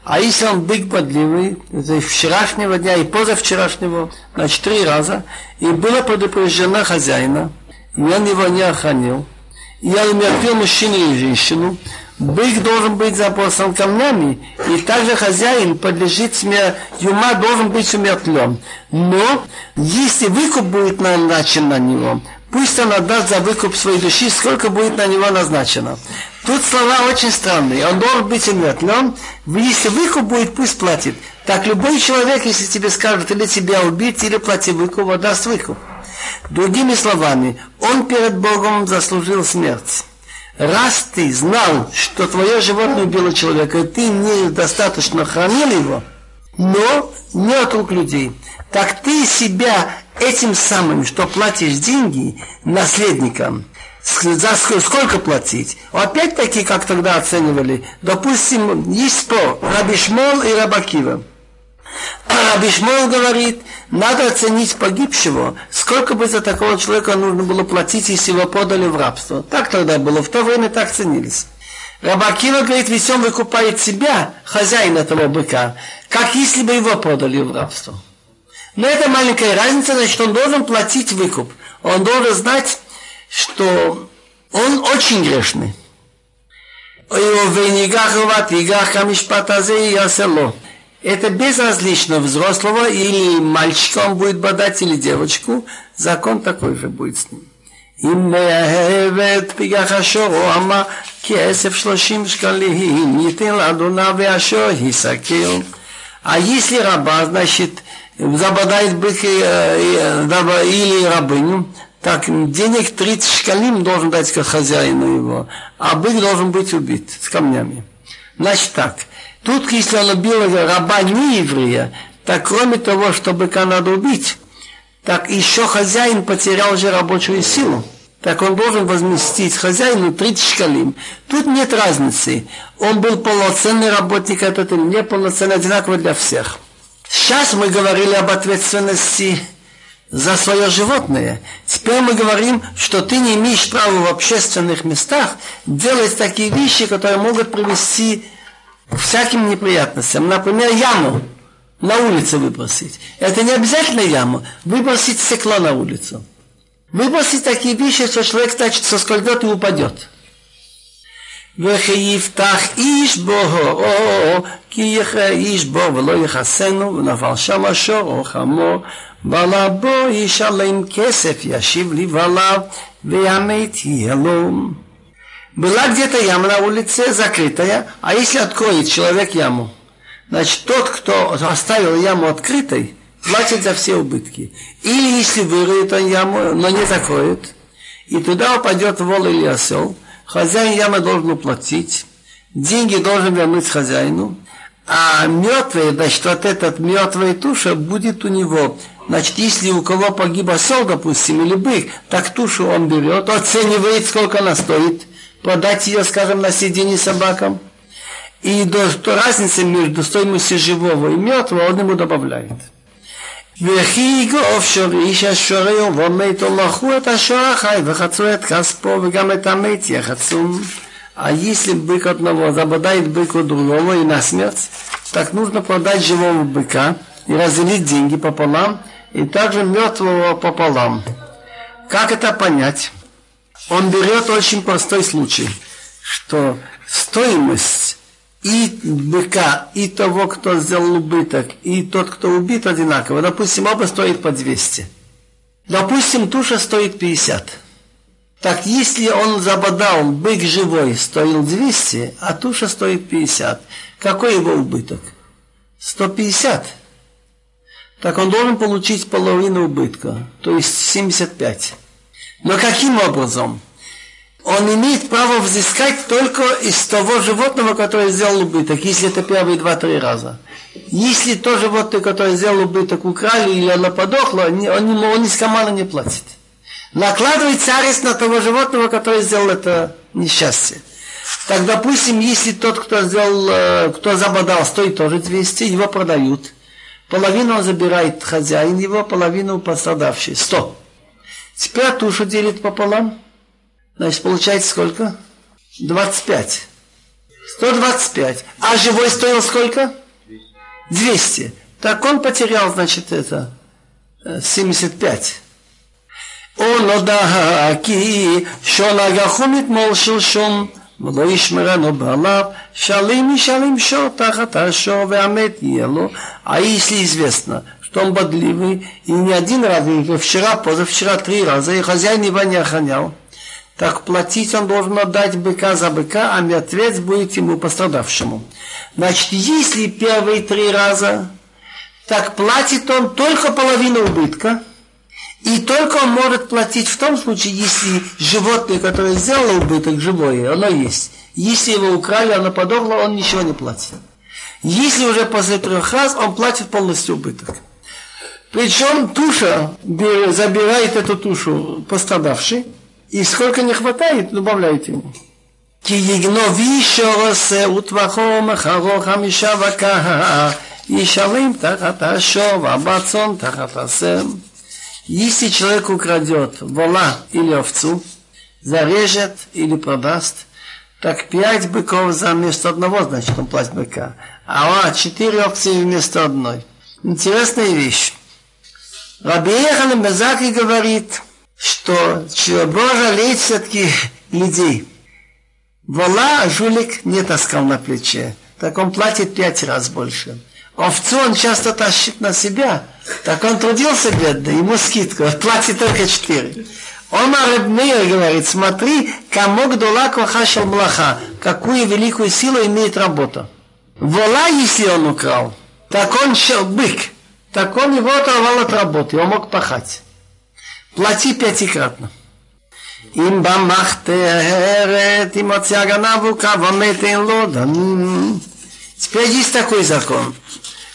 А если он бык подливый, это вчерашнего дня и позавчерашнего, значит, три раза, и было предупреждено хозяина, и он его не охранил, я умертвил мужчину и женщину, бык должен быть запосан камнями, и также хозяин подлежит смерти, юма должен быть умертвлен. Но, если выкуп будет назначен на него, Пусть он отдаст за выкуп своей души, сколько будет на него назначено. Тут слова очень странные. Он должен быть умертвлен. Если выкуп будет, пусть платит. Так любой человек, если тебе скажет, или тебя убить, или плати выкуп, отдаст выкуп. Другими словами, он перед Богом заслужил смерть. Раз ты знал, что твое животное убило человека, и ты недостаточно хранил его, но не от рук людей, так ты себя этим самым, что платишь деньги наследникам, за сколько платить? Опять-таки, как тогда оценивали, допустим, есть спор Рабишмол и Рабакива. Рабишмол говорит, надо оценить погибшего, сколько бы за такого человека нужно было платить, если его подали в рабство. Так тогда было, в то время так ценились. Рабакива говорит, ведь он выкупает себя, хозяин этого быка, как если бы его подали в рабство. Но это маленькая разница, значит, он должен платить выкуп. Он должен знать, что он очень грешный. Это безразлично взрослого или мальчика он будет бодать, или девочку, закон такой же будет с ним. אם מאהבת פיגח השור או אמה כסף שלושים שקלים ייתן לאדונה והשור יסכל. А если раба, значит, забодает бык или рабыню, так денег 30 шкалим должен дать как хозяину его, а бык должен быть убит с камнями. Значит так, тут если он убил раба не еврея, так кроме того, что быка надо убить, так еще хозяин потерял же рабочую силу. Так он должен возместить хозяину 30 шкалим. Тут нет разницы. Он был полноценный работник, этот не полноценный, одинаково для всех. Сейчас мы говорили об ответственности за свое животное. Теперь мы говорим, что ты не имеешь права в общественных местах делать такие вещи, которые могут привести к всяким неприятностям. Например, яму на улице выбросить. Это не обязательно яму. Выбросить стекло на улицу. Выбросить такие вещи, что человек, значит, соскользнет и упадет. וכי יפתח איש בו, כי יחיה איש בו ולא יכסנו, ונפל שם השור או חמור, ולבו ישלם כסף, ישיב לבעליו, והמת יהיה לו. Была где-то яма на улице закрытая, а если откроет человек яму, значит тот, кто оставил яму открытой, платит за все убытки. Или если выроет он яму, но не закроет, и туда упадет вол или осел – хозяин ямы должен уплатить, деньги должен вернуть хозяину, а мертвый, значит, вот этот мертвая туша будет у него. Значит, если у кого погиб осел, допустим, или бык, так тушу он берет, оценивает, сколько она стоит, продать ее, скажем, на сиденье собакам. И до, то разница между стоимостью живого и мертвого он ему добавляет. וכי יגוף שור איש השור היום ומתו מכרו את השור החי וחצו את כספו וגם את המת יחצו. А если бык одного забодает быку другого и на смерть, так нужно продать живого быка и разделить деньги пополам, и также мертвого пополам. Как это понять? Он берет очень простой случай, что стоимость и быка, и того, кто сделал убыток, и тот, кто убит, одинаково. Допустим, оба стоят по 200. Допустим, туша стоит 50. Так если он забодал, бык живой стоил 200, а туша стоит 50, какой его убыток? 150. Так он должен получить половину убытка, то есть 75. Но каким образом? он имеет право взыскать только из того животного, которое сделал убыток, если это первые два-три раза. Если то животное, которое сделал убыток, украли или оно подохло, он, он, он из кармана не платит. Накладывается арест на того животного, которое сделал это несчастье. Так, допустим, если тот, кто сделал, э, кто забодал, стоит тоже 200, его продают. Половину он забирает хозяин его, половину пострадавший. 100. Теперь тушу делит пополам. Значит, получается сколько? 25. 125. А живой стоил сколько? 200. Так он потерял, значит, это 75. Он הודה כי שונגחו מתמול שלשום ולא ישמרנו בעליו, шалим ישלים שור תחת השור והמת יהיה לו. А если известно, что он бодливый, и не один раз, и вчера, позавчера три раза, и хозяин его не охранял, так платить он должен отдать быка за быка, а мертвец будет ему пострадавшему. Значит, если первые три раза, так платит он только половину убытка, И только он может платить в том случае, если животное, которое сделало убыток, живое, оно есть. Если его украли, оно подохло, он ничего не платит. Если уже после трех раз, он платит полностью убыток. Причем туша забирает эту тушу пострадавший, и сколько не хватает, добавляет ему. Если человек украдет вола или овцу, зарежет или продаст, так пять быков за место одного, значит, он платит быка. А четыре овцы вместо одной. Интересная вещь. Раби Ехан Безаки говорит, что Бог жалеет все-таки людей. *laughs* Вола жулик не таскал на плече, так он платит пять раз больше. Овцу он часто тащит на себя, так он трудился бедно, ему скидку, *laughs* платит только четыре. Он Арабмейр говорит, смотри, кому гдула кохашел млаха, какую великую силу имеет работа. Вола, если он украл, так он бык, так он его оторвал от работы, он мог пахать. Плати пятикратно. אם במחתרת, אם הוציא הגנב הוא קו המתן לו דמים. Теперь есть такой закон,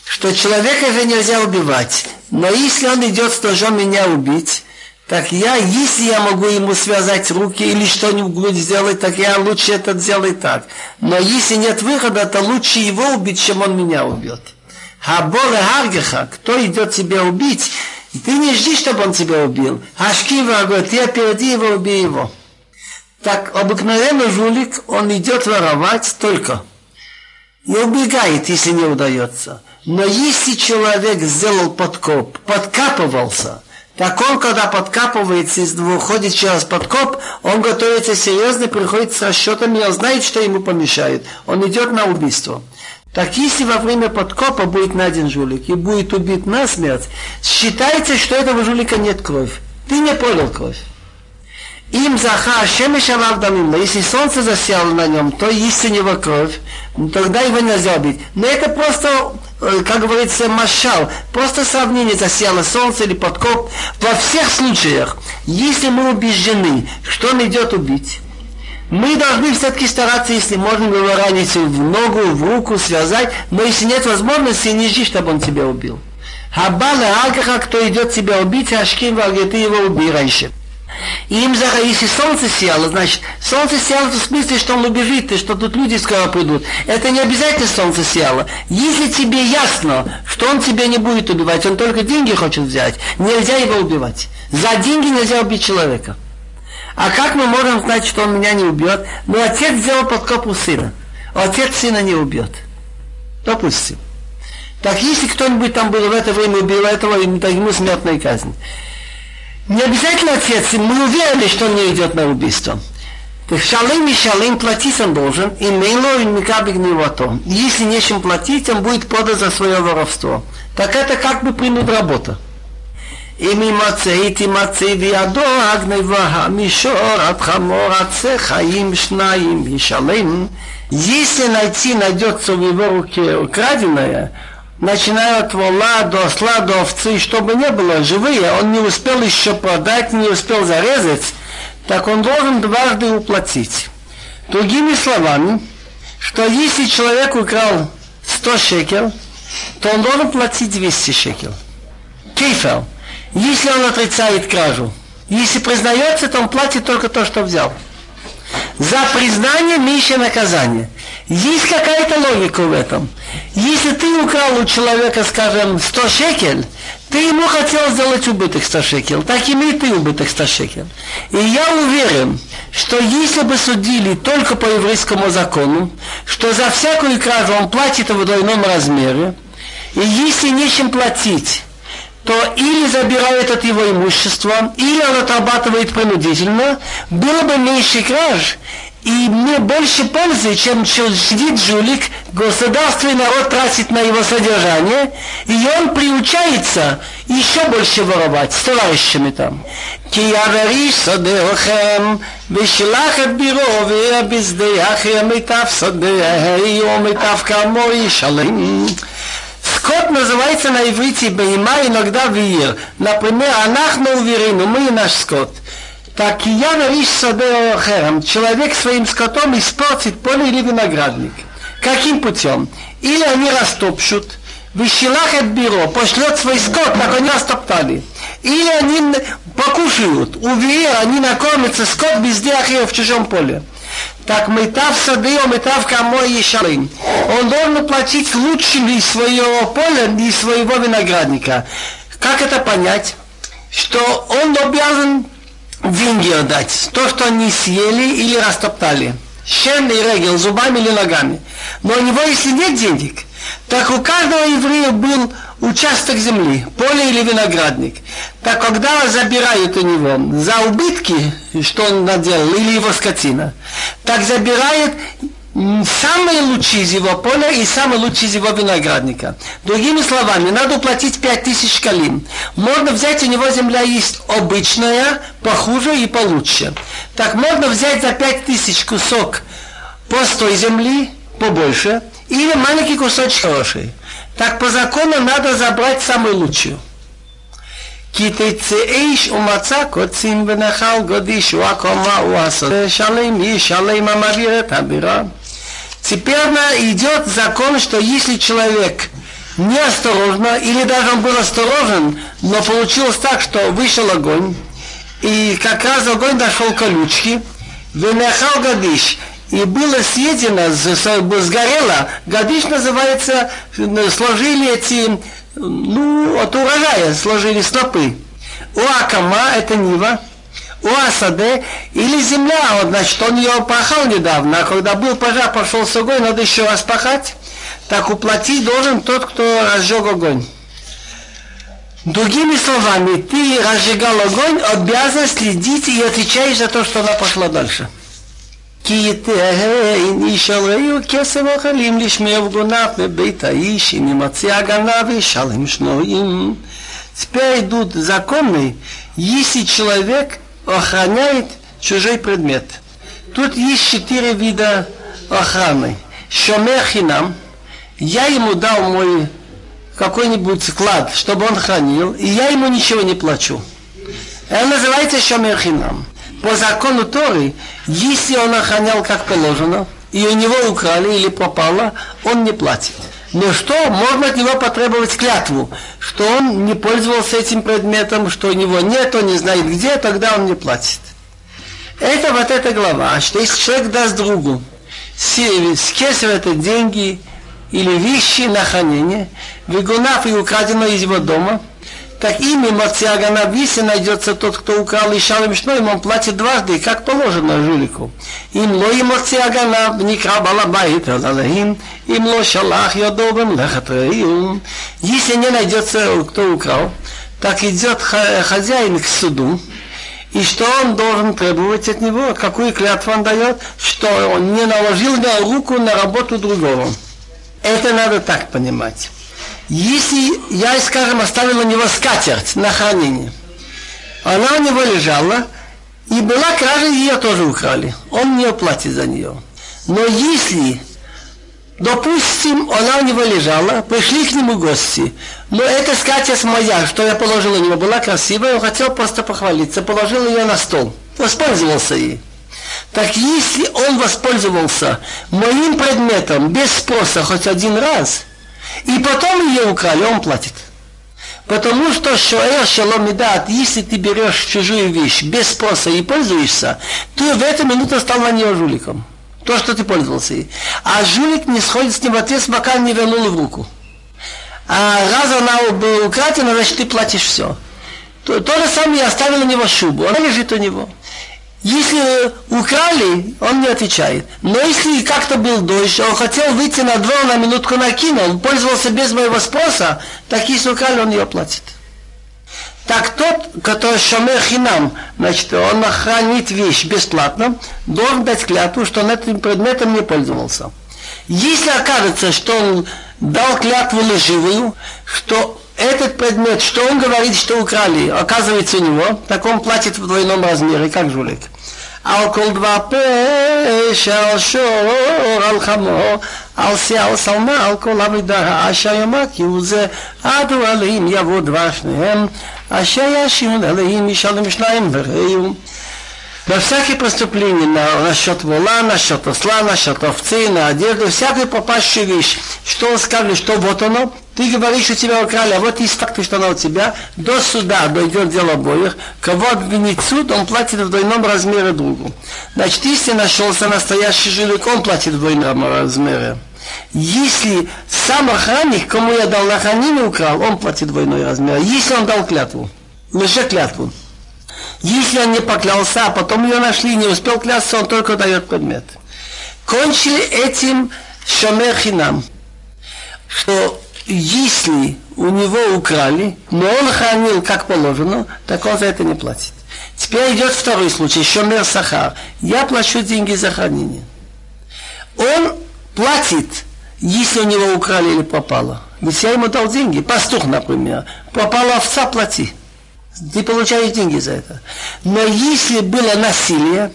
что человека же нельзя убивать. Но если он идет с ножом меня убить, так я, если я могу ему связать руки или что-нибудь сделать, так я лучше это сделаю так. Но если нет выхода, то лучше его убить, чем он меня убьет. Хаболе Харгеха, кто идет тебя убить, ты не жди, чтобы он тебя убил. Ашкива говорит, ты опереди его, убей его. Так обыкновенный жулик, он идет воровать только. И убегает, если не удается. Но если человек сделал подкоп, подкапывался, так он, когда подкапывается, выходит через подкоп, он готовится серьезно, приходит с расчетами, он знает, что ему помешает. Он идет на убийство. Так если во время подкопа будет найден жулик и будет убит насмерть, считайте, что этого жулика нет крови. Ты не пролил кровь. Им заха дамимла. Если солнце засяло на нем, то есть у него кровь, тогда его нельзя убить. Но это просто, э, как говорится, машал. Просто сравнение засяло солнце или подкоп. Во всех случаях, если мы убеждены, что он идет убить, мы должны все-таки стараться, если можно его ранить в ногу, в руку, связать, но если нет возможности, не жди, чтобы он тебя убил. Хабала Алкаха, кто идет тебя убить, Ашким ты его убей раньше. Им за, если солнце сияло, значит, солнце сияло в смысле, что он убежит, и что тут люди скоро придут. Это не обязательно солнце сияло. Если тебе ясно, что он тебя не будет убивать, он только деньги хочет взять, нельзя его убивать. За деньги нельзя убить человека. А как мы можем знать, что он меня не убьет? Ну, отец сделал подкоп у сына. Отец сына не убьет. Допустим. Так если кто-нибудь там был в это время убил этого, ему смертная казнь. Не обязательно отец, мы уверены, что он не идет на убийство. Так шалым и шалым платить он должен, и мейло и микабик то. Если нечем платить, он будет подан за свое воровство. Так это как бы принуд работа. אם יימצא תימצא בידו הגניבה המישור עד חמור עצה חיים שניים ישלם. Если найти найдется в его руке украденное, начиная от вола до осла, до овцы, чтобы не было живые, он не успел еще продать, не успел зарезать, так он должен дважды уплатить. Другими словами, что если человек украл 100 шекел, то он должен платить 200 шекел. Кейфел. если он отрицает кражу, если признается, то он платит только то, что взял. За признание меньше наказание. Есть какая-то логика в этом. Если ты украл у человека, скажем, 100 шекель, ты ему хотел сделать убыток 100 шекель, так имей ты убыток 100 шекель. И я уверен, что если бы судили только по еврейскому закону, что за всякую кражу он платит в двойном размере, и если нечем платить, то или забирает от его имущества, или он отрабатывает принудительно, было бы меньше краж, и мне больше пользы, чем сидит жулик, государство и народ тратит на его содержание, и он приучается еще больше воровать с товарищами там. כי יעברי שדהו ושלח את בירו ויבזדח מיטב שדה ומיטב כמו ישלם. Скот называется на иврите бейма, иногда виир. Например, анахну уверину, мы и наш скот. Так и я нариш саде охерам. Человек своим скотом испортит поле или виноградник. Каким путем? Или они растопчут, Вещелахет бюро, пошлет свой скот, так они растоптали. Или они покушают, увея, они накормятся, скот везде ахея в чужом поле. Так мытав сады, мытав камой и шалым. Он должен платить лучшим из своего поля, из своего виноградника. Как это понять? Что он обязан деньги отдать. То, что они съели или растоптали. Шен и регел, зубами или ногами. Но у него, если нет денег, так у каждого еврея был участок земли, поле или виноградник. Так когда забирают у него за убытки, что он наделал, или его скотина, так забирает самые лучшие из его поля и самые лучшие из его виноградника. Другими словами, надо уплатить 5000 калим. Можно взять, у него земля есть обычная, похуже и получше. Так можно взять за 5000 кусок простой земли, побольше, или маленький кусочек хороший Так по закону надо забрать самую лучшую. כי תצא איש ומצא קוצים ונחל גודיש הוא הקומה הוא הסוד שלם ישלם המעביר את הבירה Теперь идет закон, что если человек неосторожно, или даже он был осторожен, но получилось так, что вышел огонь, и как раз огонь дошел колючки, венехал гадиш, и было съедено, сгорело, гадиш называется, сложили эти, ну, от урожая сложили снопы. Акама, это Нива, у Асаде или земля, вот, значит, он ее пахал недавно, а когда был пожар, пошел с огонь, надо еще раз пахать, так уплатить должен тот, кто разжег огонь. Другими словами, ты разжигал огонь, обязан следить и отвечаешь за то, что она пошла дальше. כי יתהן איש על רעהו כסף אוכלים לשמיע וגונב בבית האיש, אם ימצא הגנה וישלם שנויים. Теперь идут законы, если человек охраняет чужой предмет. Тут есть четыре вида охраны. Шомехинам, я ему дал мой какой-нибудь склад, чтобы он хранил, и я ему ничего не плачу. Это называется шомехинам. По закону Торы, если он охранял как положено, и у него украли или попало, он не платит. Но что? Можно от него потребовать клятву, что он не пользовался этим предметом, что у него нет, он не знает где, тогда он не платит. Это вот эта глава, что если человек даст другу с, деньги или вещи на хранение, выгунав и украдено из его дома – так ими Мациагана Виси найдется тот, кто украл и шалым шноем, он платит дважды, как положено жулику. Им ло и Мациагана никра балабайт алалахим, им ло шалах йодовым лехатраим. Если не найдется, кто украл, так идет хозяин к суду, и что он должен требовать от него, какую клятву он дает, что он не наложил на руку на работу другого. Это надо так понимать. Если я, скажем, оставил у него скатерть на хранение, она у него лежала, и была кража, ее тоже украли. Он не оплатит за нее. Но если, допустим, она у него лежала, пришли к нему гости, но эта скатерть моя, что я положил у него, была красивая, он хотел просто похвалиться, положил ее на стол, воспользовался ей. Так если он воспользовался моим предметом без спроса хоть один раз – и потом ее украли, он платит. Потому что шоэр шаломидат, если ты берешь чужую вещь без спроса и пользуешься, ты в эту минуту стал на нее жуликом. То, что ты пользовался ей. А жулик не сходит с него отец, пока не вернул в руку. А раз она была украдена, значит ты платишь все. То, то же самое я оставил у него шубу, она лежит у него. Если украли, он не отвечает. Но если как-то был дождь, он хотел выйти на двор, на минутку накинул, пользовался без моего спроса, так если украли, он ее платит. Так тот, который шамер хинам, значит, он охранит вещь бесплатно, должен дать клятву, что он этим предметом не пользовался. Если окажется, что он дал клятву лживую, что этот предмет, что он говорит, что украли, оказывается у него, так он платит в двойном размере, как жулик. על כל דבר פשע, על שור, על חמור, על שיא, על שלמה, על כל עבודה, אשר יאמר כי הוא זה, עדו עליהם יבוא דבר שניהם, אשר ישיון עליהם ישלם שניים וראו. На всякие преступления, на, насчет вола, насчет осла, насчет овцы, на одежду, всякую попавшую вещь, что он скажет, что вот оно, ты говоришь, что тебя украли, а вот есть факты, что оно у тебя, до суда дойдет дело обоих, кого обвинит суд, он платит в двойном размере другу. Значит, если нашелся настоящий жилик, он платит в двойном размере. Если сам охранник, кому я дал на украл, он платит двойной размер. Если он дал клятву, лже клятву. Если он не поклялся, а потом ее нашли, не успел клясться, он только дает предмет. Кончили этим шомер хинам, что если у него украли, но он хранил как положено, так он за это не платит. Теперь идет второй случай, шомер сахар. Я плачу деньги за хранение. Он платит, если у него украли или попало. Ведь я ему дал деньги, пастух, например, попала овца, плати. Ты получаешь деньги за это. Но если было насилие,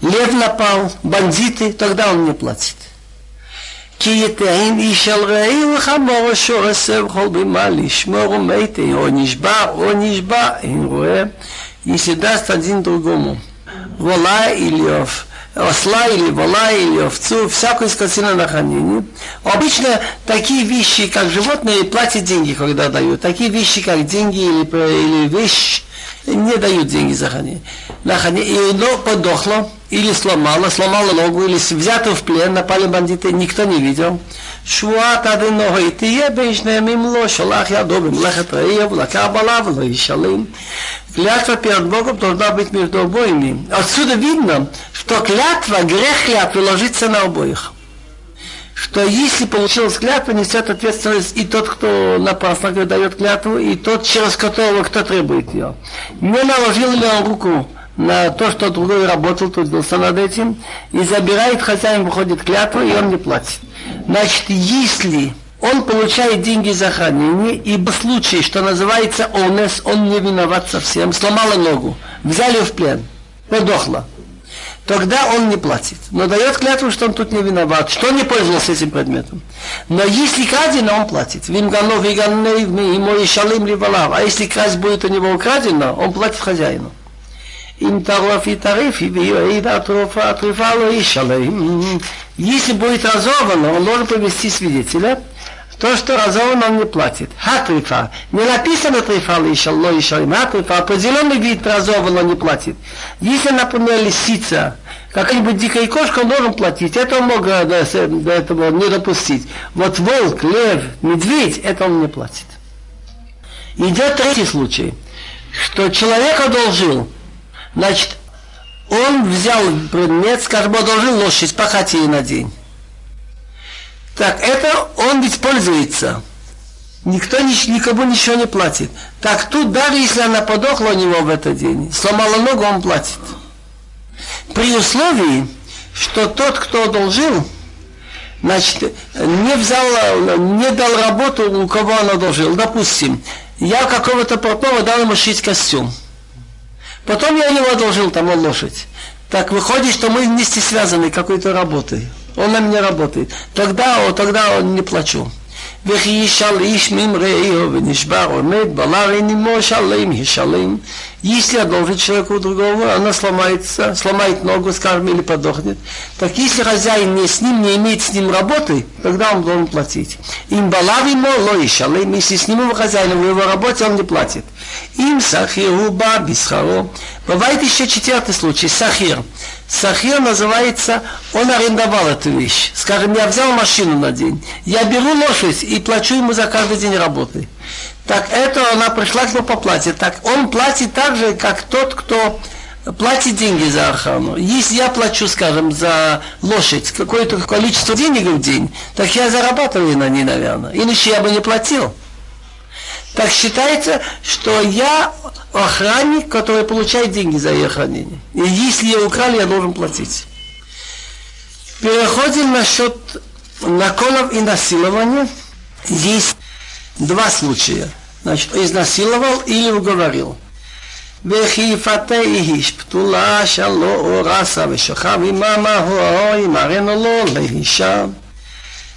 лев напал, бандиты, тогда он не платит. כי יתאם איש על רעי וחמור אשר עשה בכל בימה לשמור ומת או נשבע או נשבע אין רואה если даст один другому вола или ов, осла или вола или овцу, всякую скотину на хранение. Обычно такие вещи, как животные, платят деньги, когда дают. Такие вещи, как деньги или, или вещь, не дают деньги за ханье. На ханье. И ног подохло, или сломало, сломало ногу, или взято в плен, напали бандиты, никто не видел. Шуат адыного и ты ебешнем им лошалах я добрым лехат раев, лакабалав, а лоишалым. Клятва перед Богом должна быть между обоими. Отсюда видно, что клятва, грех клятвы ложится на обоих. Что если получилась клятва, несет ответственность и тот, кто напрасно дает клятву, и тот, через которого кто требует ее. Не наложил ли он руку на то, что другой работал, трудился над этим, и забирает хозяин, выходит клятву, и он не платит. Значит, если он получает деньги за хранение, ибо в случае, что называется онес, он не виноват совсем, сломала ногу, взяли в плен, подохла тогда он не платит. Но дает клятву, что он тут не виноват, что не пользовался этим предметом. Но если крадено, он платит. Вимганов и ему и шалим ливалав. А если красть будет у него украдено, он платит хозяину. Им таров и тариф, и виоида труфа, трифало и шалим. Если будет разорвано, он должен повести свидетеля, то, что разорвано, он не платит. Хатрифа. Не написано трифа лишалло и шалим. Хатрифа. Определенный вид разорвано не платит. Если, например, лисица, какая-нибудь дикая кошка, он должен платить. Это он мог до, этого не допустить. Вот волк, лев, медведь, это он не платит. Идет третий случай, что человек одолжил Значит, он взял предмет, скажем, одолжил лошадь, пахати на день. Так, это он ведь пользуется. Никто никому ничего не платит. Так тут, даже если она подохла у него в этот день, сломала ногу, он платит. При условии, что тот, кто одолжил, значит, не взял, не дал работу, у кого он одолжил. Допустим, я какого-то портного дал ему шить костюм. Потом я его одолжил там лошадь. Так выходит, что мы вместе связаны какой-то работой Он на меня работает. Тогда, тогда он не плачу. וכי ישאל איש ממרעהו ונשבר עומד, בלר עמו שלם ישלם. Если одолжить человеку другого, она сломается, сломает ногу, скажем, или подохнет. Так если хозяин не с ним, не имеет с ним работы, тогда он должен платить. Им балав ему лоишалем, если с ним его хозяин в его работе, он не платит. Им сахиру ба бисхаро. Бывает еще четвертый случай, сахир. Сахир называется, он арендовал эту вещь. Скажем, я взял машину на день, я беру лошадь и плачу ему за каждый день работы. Так это она пришла к нему по плате. Так он платит так же, как тот, кто платит деньги за охрану. Если я плачу, скажем, за лошадь какое-то количество денег в день, так я зарабатываю на ней, наверное. Иначе я бы не платил. Так считается, что я охранник, который получает деньги за ее хранение. И если ее украли, я должен платить. Переходим насчет наколов и насилования. Есть два случая. Значит, изнасиловал или уговорил. וכיפתה איש פתולה שלא אורסה ושוכב עממה הוא ימרנו לו לאישה.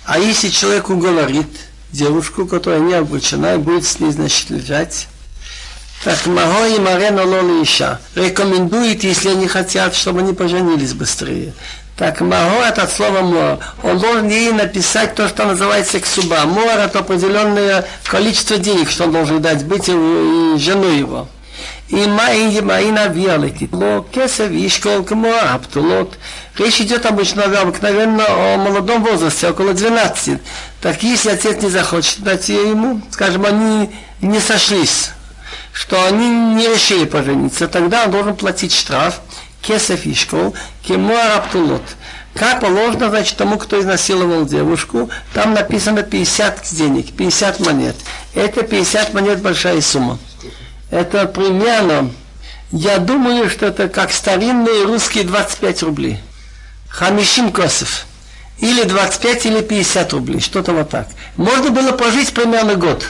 А если человеку говорит, девушку, которая не обручена и будет с ней, значит, лежать, так Маго и Марена Лола Иша рекомендует, если они хотят, чтобы они поженились быстрее. Так Маго это от слова мор. Он должен ей написать то, что называется ксуба. Мор это определенное количество денег, что он должен дать быть и жену его. И маин маина виалетит. Ло кесев и школ кмо аптулот. Речь идет обычно обыкновенно о молодом возрасте, около 12. Так если отец не захочет дать ее ему, скажем, они не сошлись, что они не решили пожениться, тогда он должен платить штраф, кесов и школ, кемо аптулот. Как положено, значит, тому, кто изнасиловал девушку, там написано 50 денег, 50 монет. Это 50 монет большая сумма. Это примерно, я думаю, что это как старинные русские 25 рублей. Хамишим косов. Или 25, или 50 рублей, что-то вот так. Можно было прожить примерно год.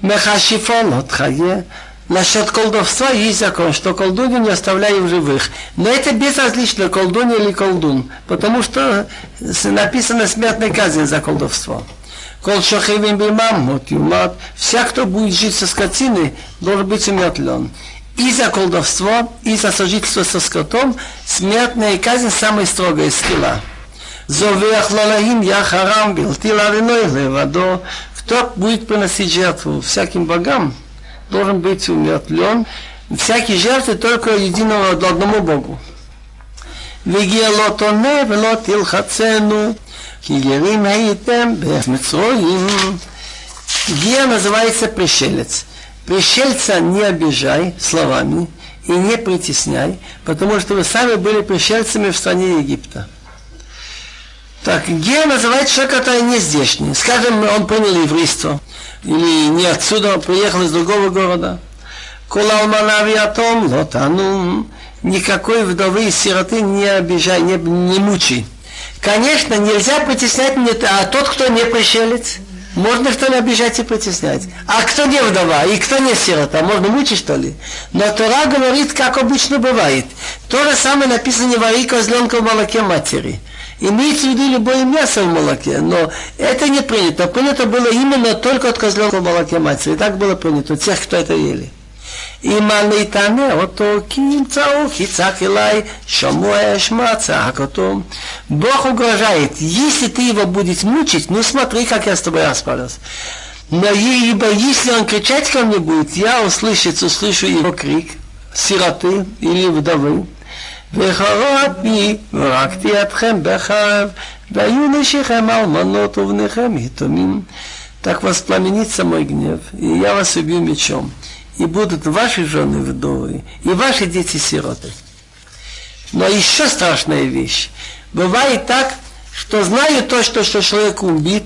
Мехашифон от хае. Насчет колдовства есть закон, что колдунью не оставляем живых. Но это безразлично, колдун или колдун, потому что написано смертная казнь за колдовство. Кол шахивим бимам, от юмат. Вся, кто будет жить со скотиной, должен быть умертвлен. И за колдовство, и за сожительство со скотом смертная казнь самая строгая скилла. Зовех лалаим я харам ты лавиной левадо. Кто будет приносить жертву всяким богам, должен быть умертвлен. Всякие жертвы только единого одному Богу. Вегелотоне велот илхацену כי גרים הייתם במצרים. Гия называется пришелец. Пришельца не обижай словами и не притесняй, потому что вы сами были пришельцами в стране Египта. Так, Гея называется человек, который не здешний. Скажем, он принял еврейство, или не отсюда, он приехал из другого города. Кулалманавиатом, лотанум, никакой вдовы и сироты не обижай, не, не мучи. Конечно, нельзя притеснять не, а тот, кто не пришелец, можно что ли обижать и притеснять. А кто не вдова и кто не сирота, можно мучить что ли? Но Тора говорит, как обычно бывает. То же самое написано не вари козленка в молоке матери. Имеется в виду любое мясо в молоке, но это не принято. Принято было именно только от козленка в молоке матери. И так было принято у тех, кто это ели. אם אני תענה אותו, כי ימצאו, כי צעק אליי, שמוע אשמע צעק אותו. Бог угрожает, если ты его будешь мучить, ну смотри, как я с тобой расправился. Но ибо если он кричать ко мне будет, я услышать, услышу его крик, сироты или вдовы. וחרתי ורקתי אתכם בחרב, והיו נשיכם אלמנות ובניכם יתומים. Так воспламенится мой гнев, и я вас убью мечом и будут ваши жены вдовы, и ваши дети сироты. Но еще страшная вещь. Бывает так, что знаю точно, что человек убит,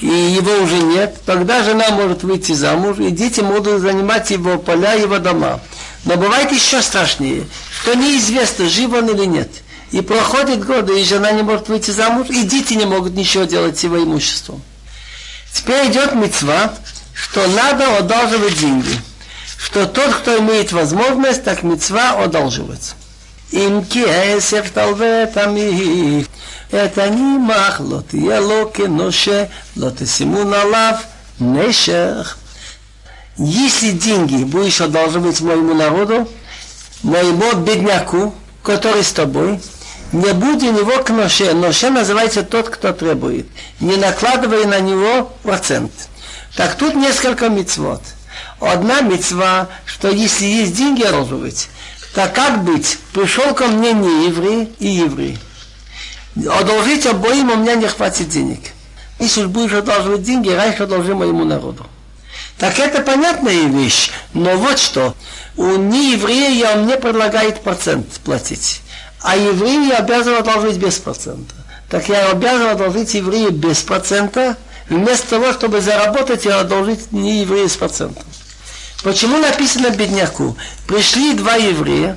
и его уже нет, тогда жена может выйти замуж, и дети могут занимать его поля, его дома. Но бывает еще страшнее, что неизвестно, жив он или нет. И проходят годы, и жена не может выйти замуж, и дети не могут ничего делать с его имуществом. Теперь идет мецва, что надо одалживать деньги что тот, кто имеет возможность, так мецва одолживать. Им кесев талвет ами, это не мах, лот я локе ноше, лот симун алав, нешех. Если деньги будешь одолживать моему народу, моему бедняку, который с тобой, не будь у него к ноше. Ноше называется тот, кто требует. Не накладывай на него процент. Так тут несколько мецвод. Одна мецва, что если есть деньги, быть. Так как быть? Пришел ко мне не еврей и еврей. Одолжить обоим, у меня не хватит денег. Если будешь одалживать деньги, раньше одолжи моему народу. Так это понятная вещь, но вот что. У нееврея он мне предлагает процент платить, а еврею я обязан одолжить без процента. Так я обязан одолжить еврею без процента, вместо того, чтобы заработать и одолжить нееврею с процентом. Почему написано бедняку? Пришли два еврея,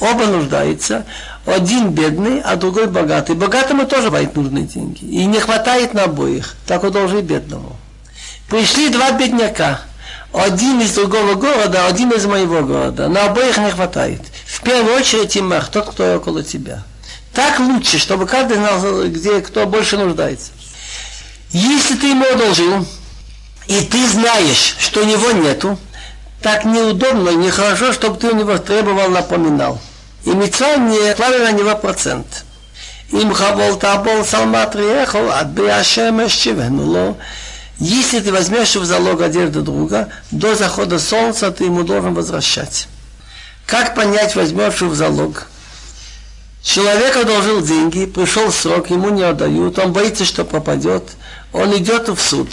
оба нуждаются, один бедный, а другой богатый. Богатому тоже бывают нужны деньги. И не хватает на обоих, так он должен бедному. Пришли два бедняка. один из другого города, один из моего города. На обоих не хватает. В первую очередь имах, тот, кто около тебя. Так лучше, чтобы каждый знал, где кто больше нуждается. Если ты ему одолжил, и ты знаешь, что у него нету, так неудобно и нехорошо, чтобы ты у него требовал, напоминал. И митцва не клали на него процент. Им хавол табол салмат риехал, от биашемеш ло. Если ты возьмешь в залог одежду друга, до захода солнца ты ему должен возвращать. Как понять, возьмешь в залог? Человек одолжил деньги, пришел срок, ему не отдают, он боится, что пропадет, он идет в суд.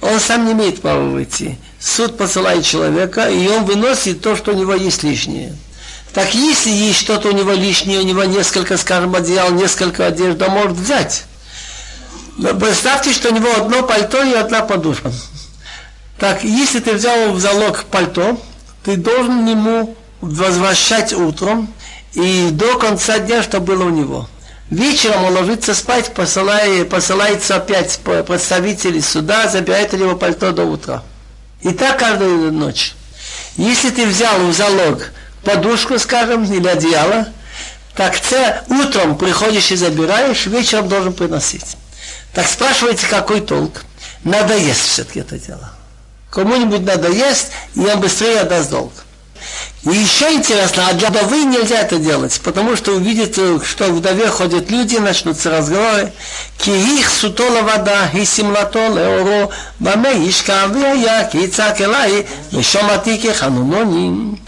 Он сам не имеет права выйти. Суд посылает человека, и он выносит то, что у него есть лишнее. Так если есть что-то у него лишнее, у него несколько, скажем, одеял, несколько одежд, он может взять. Но представьте, что у него одно пальто и одна подушка. Так, если ты взял в залог пальто, ты должен ему возвращать утром и до конца дня, что было у него. Вечером он ложится спать, посылает, посылается опять представители суда, забирает у него пальто до утра. И так каждую ночь. Если ты взял в залог подушку, скажем, или одеяло, так ты утром приходишь и забираешь, вечером должен приносить. Так спрашиваете, какой толк? Надо есть все-таки это дело. Кому-нибудь надо есть, и он быстрее отдаст долг. И еще интересно, а для вдовы нельзя это делать, потому что увидит, что в вдове ходят люди, начнутся разговоры. Ки их сутола вода, и симлато леоро, баме ишка вея, ки цак элай, вешомати хануноним.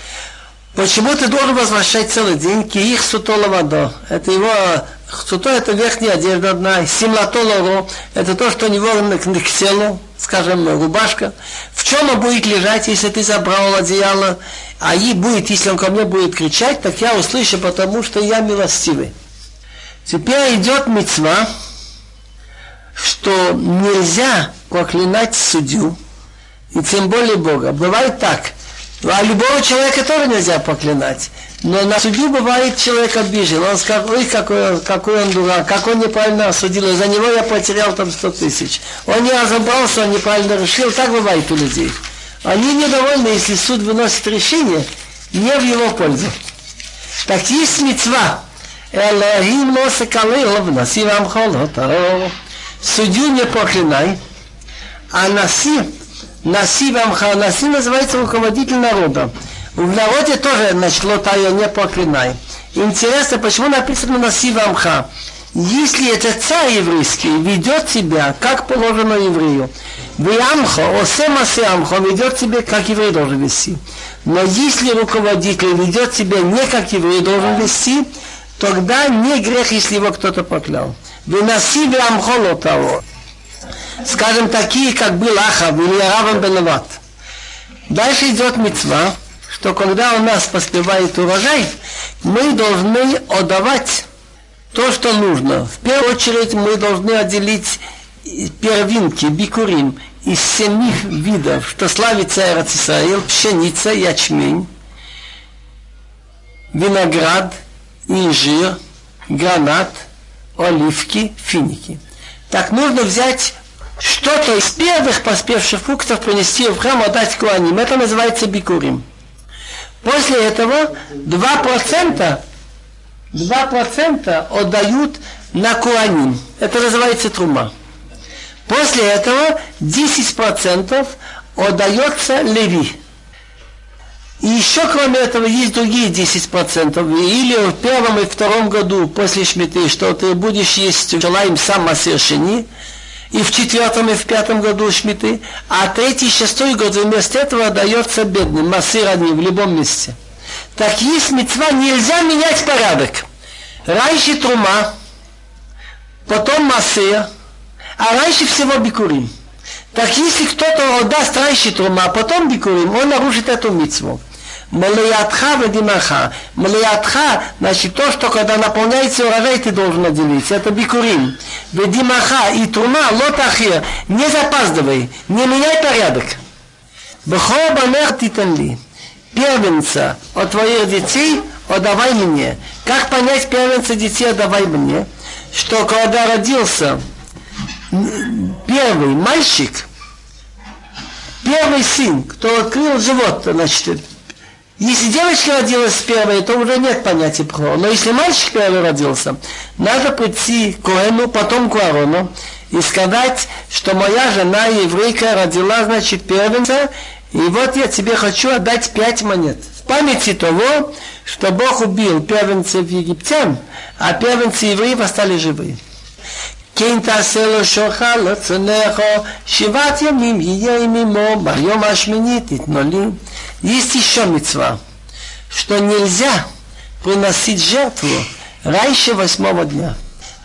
Почему ты должен возвращать целый день? Ки их сутола вода. Это его Суто это верхняя одежда одна, симлатолоро, это то, что у него к селу, скажем, рубашка. В чем он будет лежать, если ты забрал одеяло? А и будет, если он ко мне будет кричать, так я услышу, потому что я милостивый. Теперь идет мецва, что нельзя проклинать судью, и тем более Бога. Бывает так. А любого человека тоже нельзя проклинать. Но на судью бывает человек обижен. Он скажет, ой, какой, какой он дурак, как он неправильно осудил. За него я потерял там 100 тысяч. Он не разобрался, он неправильно решил. Так бывает у людей. Они недовольны, если суд выносит решение не в его пользу. Так есть мецва. Элохим лосекалил вноси вам холота. Судью не проклинай, а носи, носи вам Наси называется руководитель народа. В народе тоже начло тая не проклинай. Интересно, почему написано на Сивамха? Если этот царь еврейский ведет себя, как положено еврею, Виамхо, Осемасе Амхо ведет себя, как еврей должен вести. Но если руководитель ведет себя не как еврей должен вести, тогда не грех, если его кто-то поклял. Выноси Виамхо того. Скажем, такие, как был Ахав или Раван Бенават. Дальше идет мецва, что когда у нас поспевает урожай, мы должны отдавать то, что нужно. В первую очередь мы должны отделить первинки, бикурим, из семи видов, что славится Эрцисраил, пшеница, ячмень, виноград, инжир, гранат, оливки, финики. Так нужно взять что-то из первых поспевших фруктов, принести в храм, отдать куаним. Это называется бикурим. После этого 2%, 2% отдают на Куаним. Это называется трума. После этого 10% отдается Леви. И еще кроме этого есть другие 10%. Или в первом и втором году после шмиты, что ты будешь есть желаем сам Масершини, и в четвертом и в пятом году шмиты, а третий и шестой год вместо этого дается бедным, массир в любом месте. Так есть мецва, нельзя менять порядок. Раньше трума, потом массир, а раньше всего бикурим. Так если кто-то отдаст раньше трума, а потом бикурим, он нарушит эту мецву. Малиятха вадимаха. Малиятха, значит, то, что когда наполняется урожай, ты должен отделить. Это бикурим. Ведимаха и трума, лотахир. Не запаздывай, не меняй порядок. Бхо титанли. Первенца от твоих детей отдавай мне. Как понять первенца детей отдавай мне? Что когда родился первый мальчик, первый сын, кто открыл живот, значит, если девочка родилась первой, то уже нет понятия про. Но если мальчик первый родился, надо прийти к Коэну, потом к Аарону, и сказать, что моя жена еврейка родила, значит, первенца, и вот я тебе хочу отдать пять монет. В памяти того, что Бог убил первенцев египтян, а первенцы евреев остались живы. Кентасело шохало ценехо, шиват ямим, ее мимо, майом ашминит, итноли. Есть еще мецва, что нельзя приносить жертву раньше восьмого дня.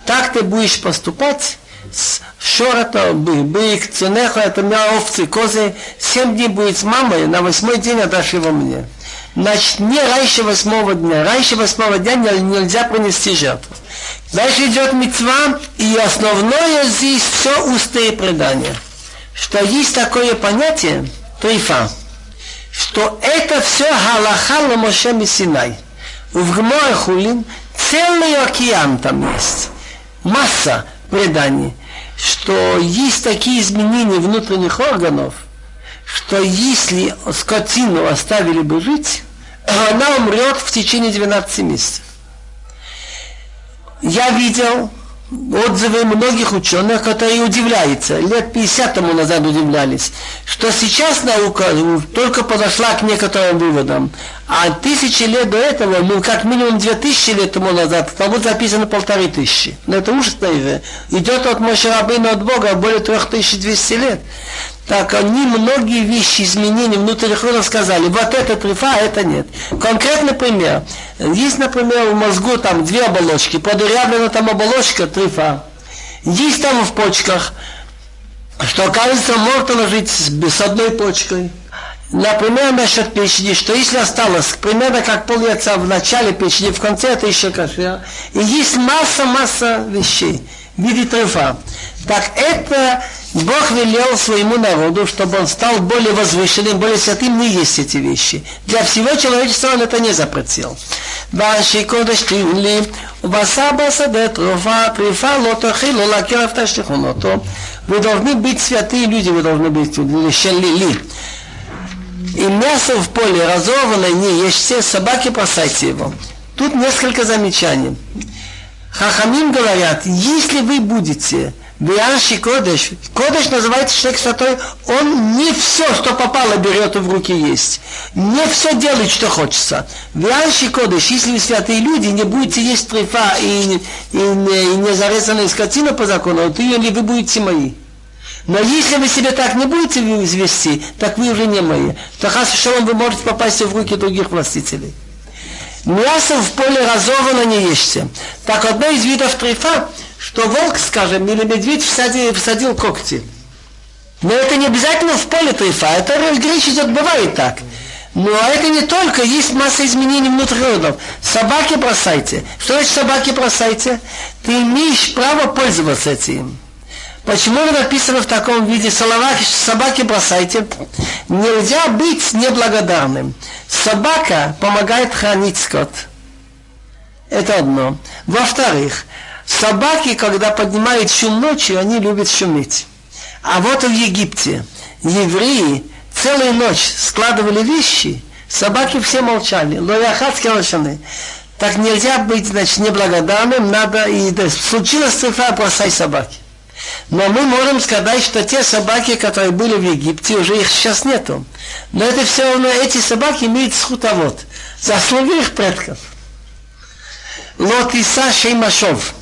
Так ты будешь поступать с шорота, бык, цунеха, это у меня овцы, козы, семь дней будет с мамой, на восьмой день отдашь его мне. Значит, не раньше восьмого дня. Раньше восьмого дня нельзя принести жертву. Дальше идет мецва, и основное здесь все устные предания. Что есть такое понятие, трифа, что это все галаха Моше Синай. В Гморе целый океан там есть. Масса преданий, что есть такие изменения внутренних органов, что если скотину оставили бы жить, она умрет в течение 12 месяцев. Я видел отзывы многих ученых, которые удивляются, лет 50 тому назад удивлялись, что сейчас наука только подошла к некоторым выводам, а тысячи лет до этого, ну как минимум две тысячи лет тому назад, там записано полторы тысячи. Но это ужасно уже. Идет от Мошерабына от Бога более 3200 лет. Так они многие вещи, изменения внутренних органов сказали, вот это трифа, а это нет. Конкретный пример. Есть, например, в мозгу там две оболочки, подырявлена там оболочка трифа. Есть там в почках, что кажется, можно жить с, одной почкой. Например, насчет печени, что если осталось примерно как пол яйца в начале печени, в конце это еще кашер. И есть масса-масса вещей в виде трефа. Так это Бог велел своему народу, чтобы он стал более возвышенным, более святым, не есть эти вещи. Для всего человечества он это не запретил. ואנשי קודש תהיו לי, ובשר בשדה תרופה, טריפה לא תאכילו, להכיר אף תשליכון אותו. Вы должны быть святые люди, вы должны быть шелили. И мясо в поле разорванное не ешьте, собаки бросайте его. Тут несколько замечаний. Хахамим говорят, если вы будете Бианши Кодыш. Кодыш называется человек святой. Он не все, что попало, берет и в руки есть. Не все делает, что хочется. Бианши Кодыш. Если вы святые люди, не будете есть трефа и, и, и, и не зарезанная скотина по закону, то или вы будете мои. Но если вы себе так не будете вести, так вы уже не мои. То хас вы можете попасть в руки других властителей. Мясо в поле разорвано не ешьте. Так одно из видов трефа что волк, скажем, или медведь всадил, всадил когти. Но это не обязательно в поле трефа, это речь идет, бывает так. Но это не только, есть масса изменений внутренних Собаки бросайте. Что значит собаки бросайте? Ты имеешь право пользоваться этим. Почему написано в таком виде собаки, собаки бросайте? Нельзя быть неблагодарным. Собака помогает хранить скот. Это одно. Во-вторых, Собаки, когда поднимают шум ночью, они любят шуметь. А вот в Египте евреи целую ночь складывали вещи, собаки все молчали. Лояхатские лошаны. Так нельзя быть, значит, неблагодарным, надо и да, случилось цифра, бросай собаки. Но мы можем сказать, что те собаки, которые были в Египте, уже их сейчас нету. Но это все равно, эти собаки имеют схутовод. Заслуги их предков. Лотиса Шеймашов.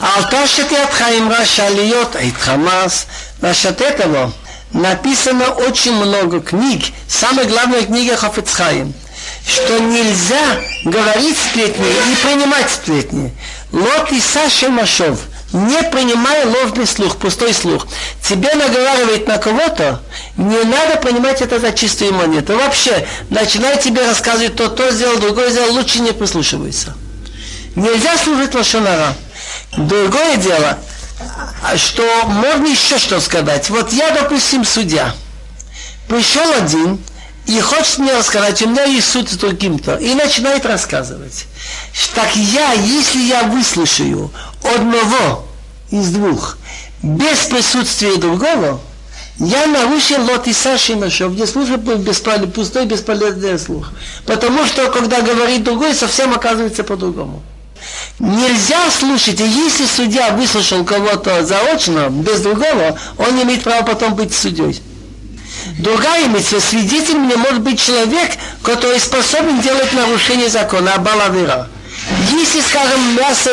על תושת חיים רשע להיות עת Хамас. Насчет этого написано очень много книг, самая главная книга Хафицхаим, что нельзя говорить сплетни и принимать сплетни. Лот и Саши Машов, не принимай ложный слух, пустой слух. Тебе наговаривает на кого-то, не надо принимать это за чистую монету. Вообще, начинай тебе рассказывать то, то сделал, другое сделал, лучше не прислушивайся. Нельзя служить лошонара. Другое дело, что можно еще что сказать. Вот я, допустим, судья. Пришел один и хочет мне рассказать, у меня есть суд с другим-то, и начинает рассказывать. Так я, если я выслушаю одного из двух без присутствия другого, Я нарушил лот и Саши нашел, где служит бесполезный, пустой бесполезный слух. Потому что, когда говорит другой, совсем оказывается по-другому. Нельзя слушать, и если судья выслушал кого-то заочно, без другого, он имеет права потом быть судьей. Другая мысль, свидетелем не может быть человек, который способен делать нарушение закона, а балавера. Если, скажем, мясо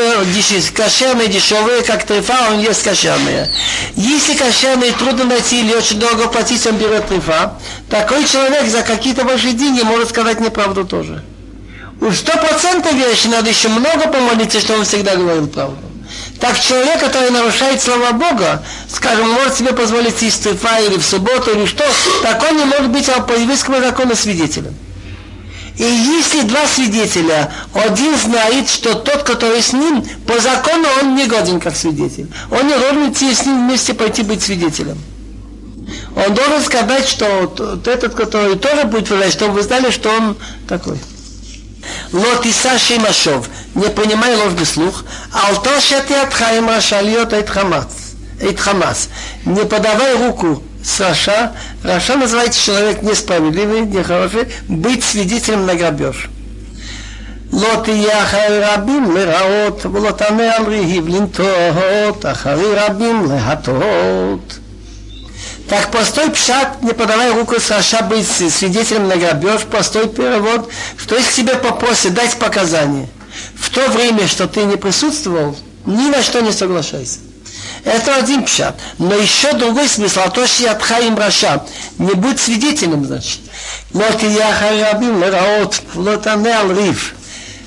кошерное, дешевое, как трефа, он ест кошерное. Если кошерное трудно найти или очень дорого платить, он берет трефа. Такой человек за какие-то ваши деньги может сказать неправду тоже. Сто процентов вещи надо еще много помолиться, что он всегда говорил правду. Так человек, который нарушает слова Бога, скажем, может себе позволить есть трефа или в субботу или что, так он не может быть по еврейскому закону свидетелем. И если два свидетеля, один знает, что тот, который с ним, по закону он не годен как свидетель. Он не должен идти с ним вместе пойти быть свидетелем. Он должен сказать, что тот, этот, который тоже будет вылазить, чтобы вы знали, что он такой. לא תישא שם השוב, не понимай ложный слух, על то шатиатха им рашалиот эйт хамас. Не подавай руку с Раша. Раша называется человек несправедливый, нехороший, быть свидетелем на грабеж. לא תהיה אחרי רבים לרעות, ולא תענה על ריב לנטות, אחרי רבים להטות. так постой пшат, не подавай руку с Раша быть свидетелем на грабеж, постой перевод, что если тебе попросят дать показания, в то время, что ты не присутствовал, ни на что не соглашайся. Это один пшат. Но еще другой смысл, а то, что я тхаим раша, не будь свидетелем, значит. Но ты я харабим лараот, лотанел риф.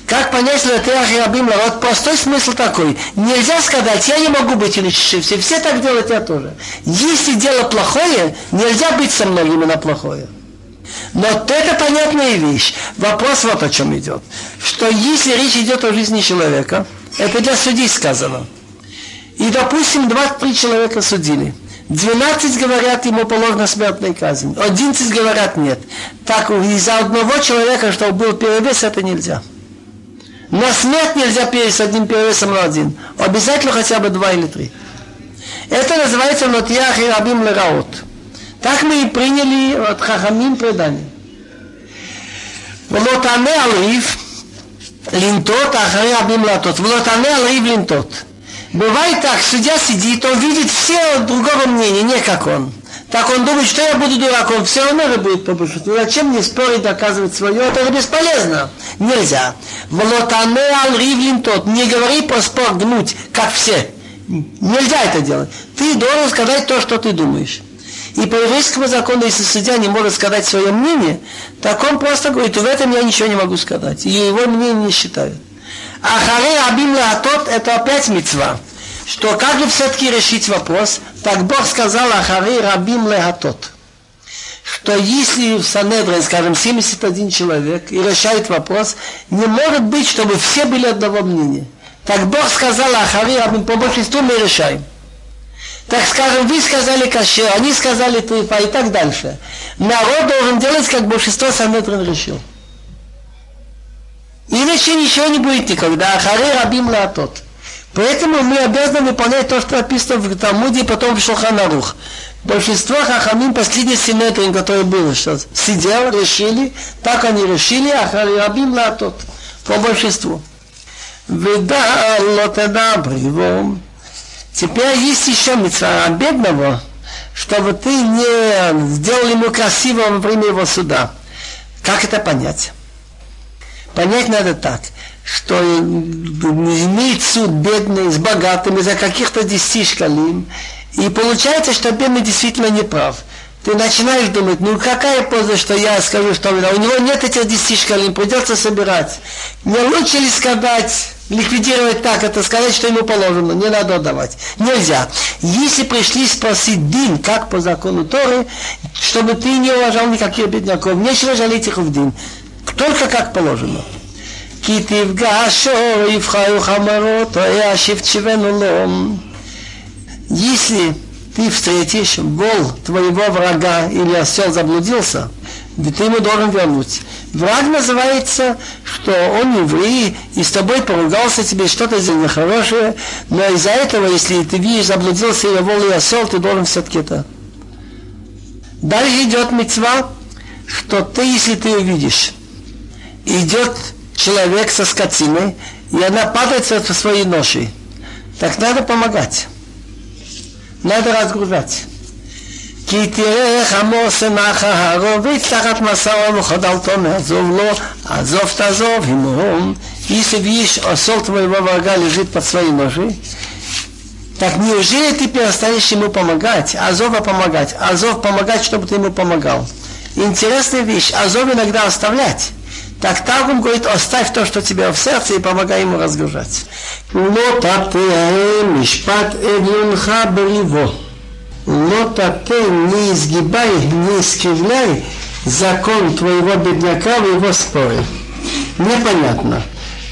Как понять, что это Рабим Вот простой смысл такой. Нельзя сказать, я не могу быть все, все так делают, я тоже. Если дело плохое, нельзя быть со мной именно плохое. Но это понятная вещь. Вопрос вот о чем идет. Что если речь идет о жизни человека, это для судей сказано. И, допустим, 23 человека судили. 12 говорят, ему положена смертная казнь. 11 говорят, нет. Так из-за одного человека, что был перевес, это нельзя. На смерть нельзя перевес одним перевесом на один. Обязательно хотя бы два или три. Это называется нотьях и рабим лераот. Так мы и приняли от хахамим предание. ולא алиф линтот ахари абим латот. ולא алиф линтот. Бывает так, судья сидит, он видит все другого мнения, не как он. Так он думает, что я буду дураком, все равно же будет по большинству. Зачем мне спорить, доказывать свое? Это же бесполезно. Нельзя. Волотане ал ривлин тот. Не говори про спор гнуть, как все. Нельзя это делать. Ты должен сказать то, что ты думаешь. И по еврейскому закону, если судья не может сказать свое мнение, так он просто говорит, в этом я ничего не могу сказать. И его мнение не считают. А харе абим тот это опять мецва что как же все-таки решить вопрос, так Бог сказал Ахари Рабим Лехатот, что если в Санедре, скажем, 71 человек и решает вопрос, не может быть, чтобы все были одного мнения. Так Бог сказал Ахари Рабим, по большинству мы решаем. Так скажем, вы сказали кашер, они сказали трифа и так дальше. Народ должен делать, как большинство Санедрин решил. Иначе ничего не будет никогда. Ахари Рабим Леатот. Поэтому мы обязаны выполнять то, что написано в Талмуде и потом в Шуханарух. Большинство хахамим последний синетрин, который был, что сидел, решили, так они решили, а рабим латот, по большинству. Вида лотеда бривом. Теперь есть еще митцва бедного, чтобы ты не сделал ему красиво во время его суда. Как это понять? Понять надо так – что имеет суд бедный с богатыми за каких-то 10 шкалим, и получается, что бедный действительно не прав. Ты начинаешь думать, ну какая польза, что я скажу, что у него нет этих 10 шкалим, придется собирать. Не лучше ли сказать, ликвидировать так, это сказать, что ему положено, не надо отдавать. Нельзя. Если пришли спросить дин, как по закону Торы, чтобы ты не уважал никаких бедняков, нечего жалеть их в дин. Только как положено. כי תפגשו יבחרו חמרות, ישיב צ'יבנו лом. Если ты встретишь вол твоего врага или осел заблудился, ты ему должен вернуть. Враг называется, что он еврей, и с тобой поругался тебе, что-то сделал нехорошее, но из-за этого, если ты видишь, заблудился и вол и осел, ты должен все-таки это Дальше идет мецва, что ты, если ты увидишь, идет человек со скотиной, и она падает со своей ношей, так надо помогать. Надо разгружать. כי תראה איך עמו שמח הערובית תחת מסעו וחדלתו מעזוב לו, עזוב תעזוב עמו. Если видишь, осол твоего врага лежит под своей ножей, так неужели ты перестанешь ему помогать? Азова помогать. Азов помогать, чтобы ты ему помогал. Интересная вещь. Азов иногда оставлять. Так Таргум говорит, оставь то, что у тебя в сердце, и помогай ему разгружать. мишпат эдюнха бриво. Не изгибай, не искривляй закон твоего бедняка в его споре. Непонятно.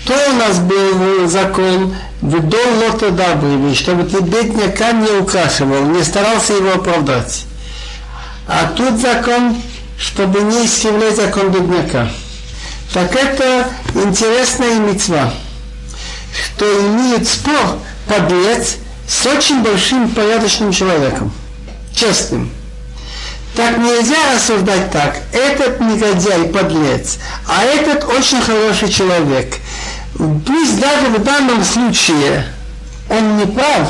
То у нас был закон «Вдол лота добрыми», чтобы ты бедняка не украшивал, не старался его оправдать. А тут закон, чтобы не искривлять закон бедняка. Так это интересная мецва, что имеет спор подлец с очень большим порядочным человеком, честным. Так нельзя рассуждать так. Этот негодяй, подлец, а этот очень хороший человек. Пусть даже в данном случае он не прав,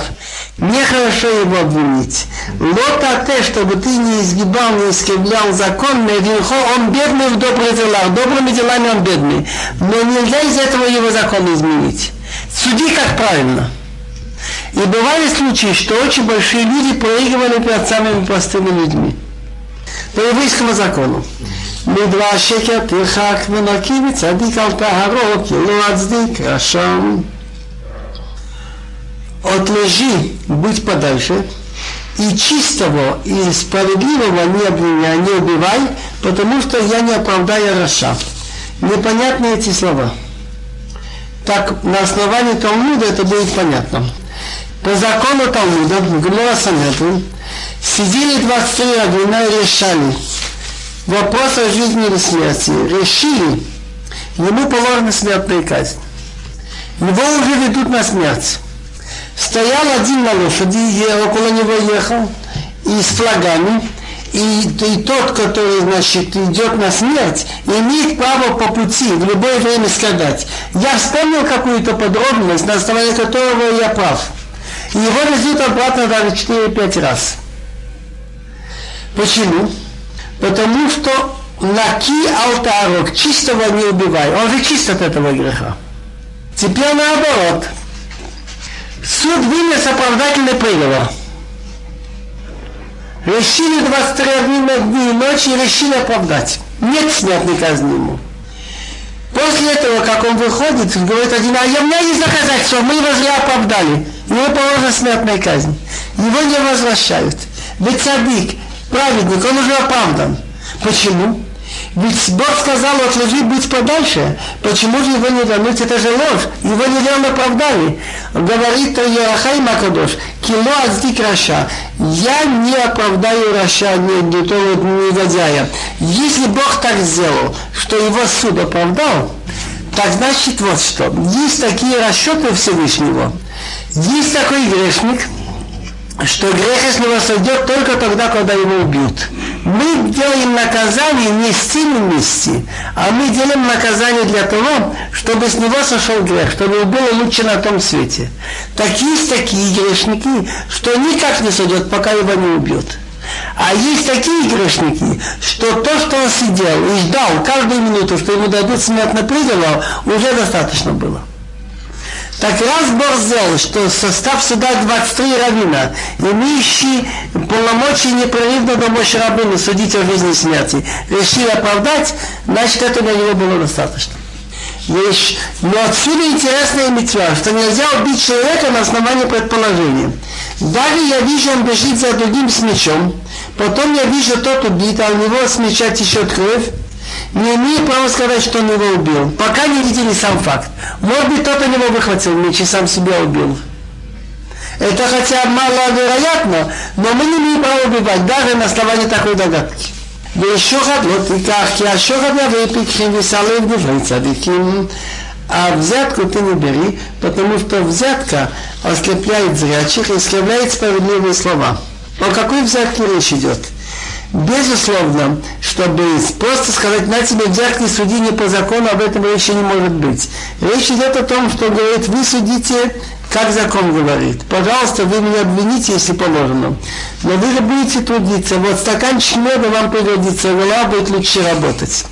нехорошо его обвинить. Лота те, чтобы ты не изгибал, не искривлял закон, Мединхо, он бедный в добрых делах, добрыми делами он бедный. Но нельзя из этого его закон изменить. Суди как правильно. И бывали случаи, что очень большие люди проигрывали перед самыми простыми людьми. По еврейскому закону. מדבר שקר תרחק ונקי וצדיק אל טהרו כי לא אצדיק רשם от лжи быть подальше, и чистого и справедливого не обвиняй, не убивай, потому что я не оправдаю Раша. Непонятны эти слова. Так, на основании Талмуда это будет понятно. По закону Талмуда, Гмора Санедрин, сидели 23 раввина и решали вопрос о жизни или смерти. Решили, ему положена смертная казнь. Его уже ведут на смерть. Стоял один на лошади, я около него ехал, и с флагами, и, и тот, который, значит, идет на смерть, имеет право по пути в любое время сказать. Я вспомнил какую-то подробность, на основании которого я прав. И его везут обратно даже 4-5 раз. Почему? Потому что наки алтарок, чистого не убивай. Он же чист от этого греха. Теперь наоборот – Суд вынес оправдательный приговор. Решили 23 дня и ночи и решили оправдать. Нет смертной казни ему. После этого, как он выходит, говорит один, а я, у меня есть доказательства, мы его зря оправдали. Ему положена смертная казнь. Его не возвращают. Ведь садик, праведник, он уже оправдан. Почему? Ведь Бог сказал от лжи быть подальше. Почему же его не вернуть? Это же ложь. Его неверно оправдали. Говорит Ор Ахаим Акадош, כי לא אצדיק רשע. Я не оправдаю רשע, не, не то негодяя. Если Бог так сделал, что его суд оправдал, так значит вот что. Есть такие расчеты Всевышнего. Есть такой грешник, что грех с него сойдет только тогда, когда его убьют. Мы делаем наказание не с целью мести, а мы делаем наказание для того, чтобы с него сошел грех, чтобы было лучше на том свете. Так есть такие грешники, что никак не сойдет, пока его не убьют. А есть такие грешники, что то, что он сидел и ждал каждую минуту, что ему дадут смертный приговор, уже достаточно было. Так раз Бог сделал, что состав суда 23 равина, имеющие полномочия непрерывно до мощи рабыни судить о жизни и смерти, решили оправдать, значит это для него было достаточно. Вещь. Но отсюда интересная митцва, что нельзя убить человека на основании предположения. Даже я вижу, он бежит за другим с мечом, потом я вижу, тот убит, а у него с меча течет кровь, не имеет права сказать, что он его убил, пока не видели сам факт. Может быть, кто-то него выхватил меч и сам себя убил. Это хотя маловероятно, но мы не имеем права убивать, даже на основании такой догадки. ושוחד לא תיקח, כי השוחד יביא פיקחים וסלם דברי צדיקים. А взятку ты не бери, потому что взятка ослепляет зрячих и искривляет справедливые слова. О какой взятке речь идет? Безусловно, чтобы просто сказать, на тебе взять не суди не по закону, об этом речи не может быть. Речь идет о том, что говорит, вы судите, как закон говорит. Пожалуйста, вы меня обвините, если положено. Но вы же будете трудиться. Вот стаканчик меда вам пригодится, голова будет лучше работать.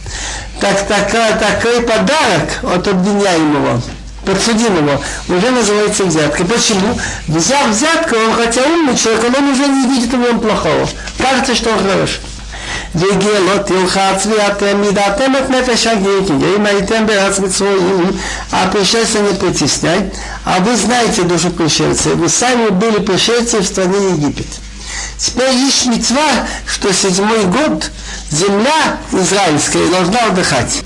Так, такая, такой подарок от обвиняемого подсудимого уже называется взятка. Почему? Взяв взятку, он хотя умный человек, он уже не видит в нем плохого. Кажется, что он хороший. והגיע לא תלחץ ואתם מידעתם את נפש הגר, אם הייתם בארץ מצרועים, а пришельца не притесняй, а вы знаете душу пришельца, вы сами были пришельцы в стране Египет. Теперь есть мецва, что седьмой год земля израильская должна отдыхать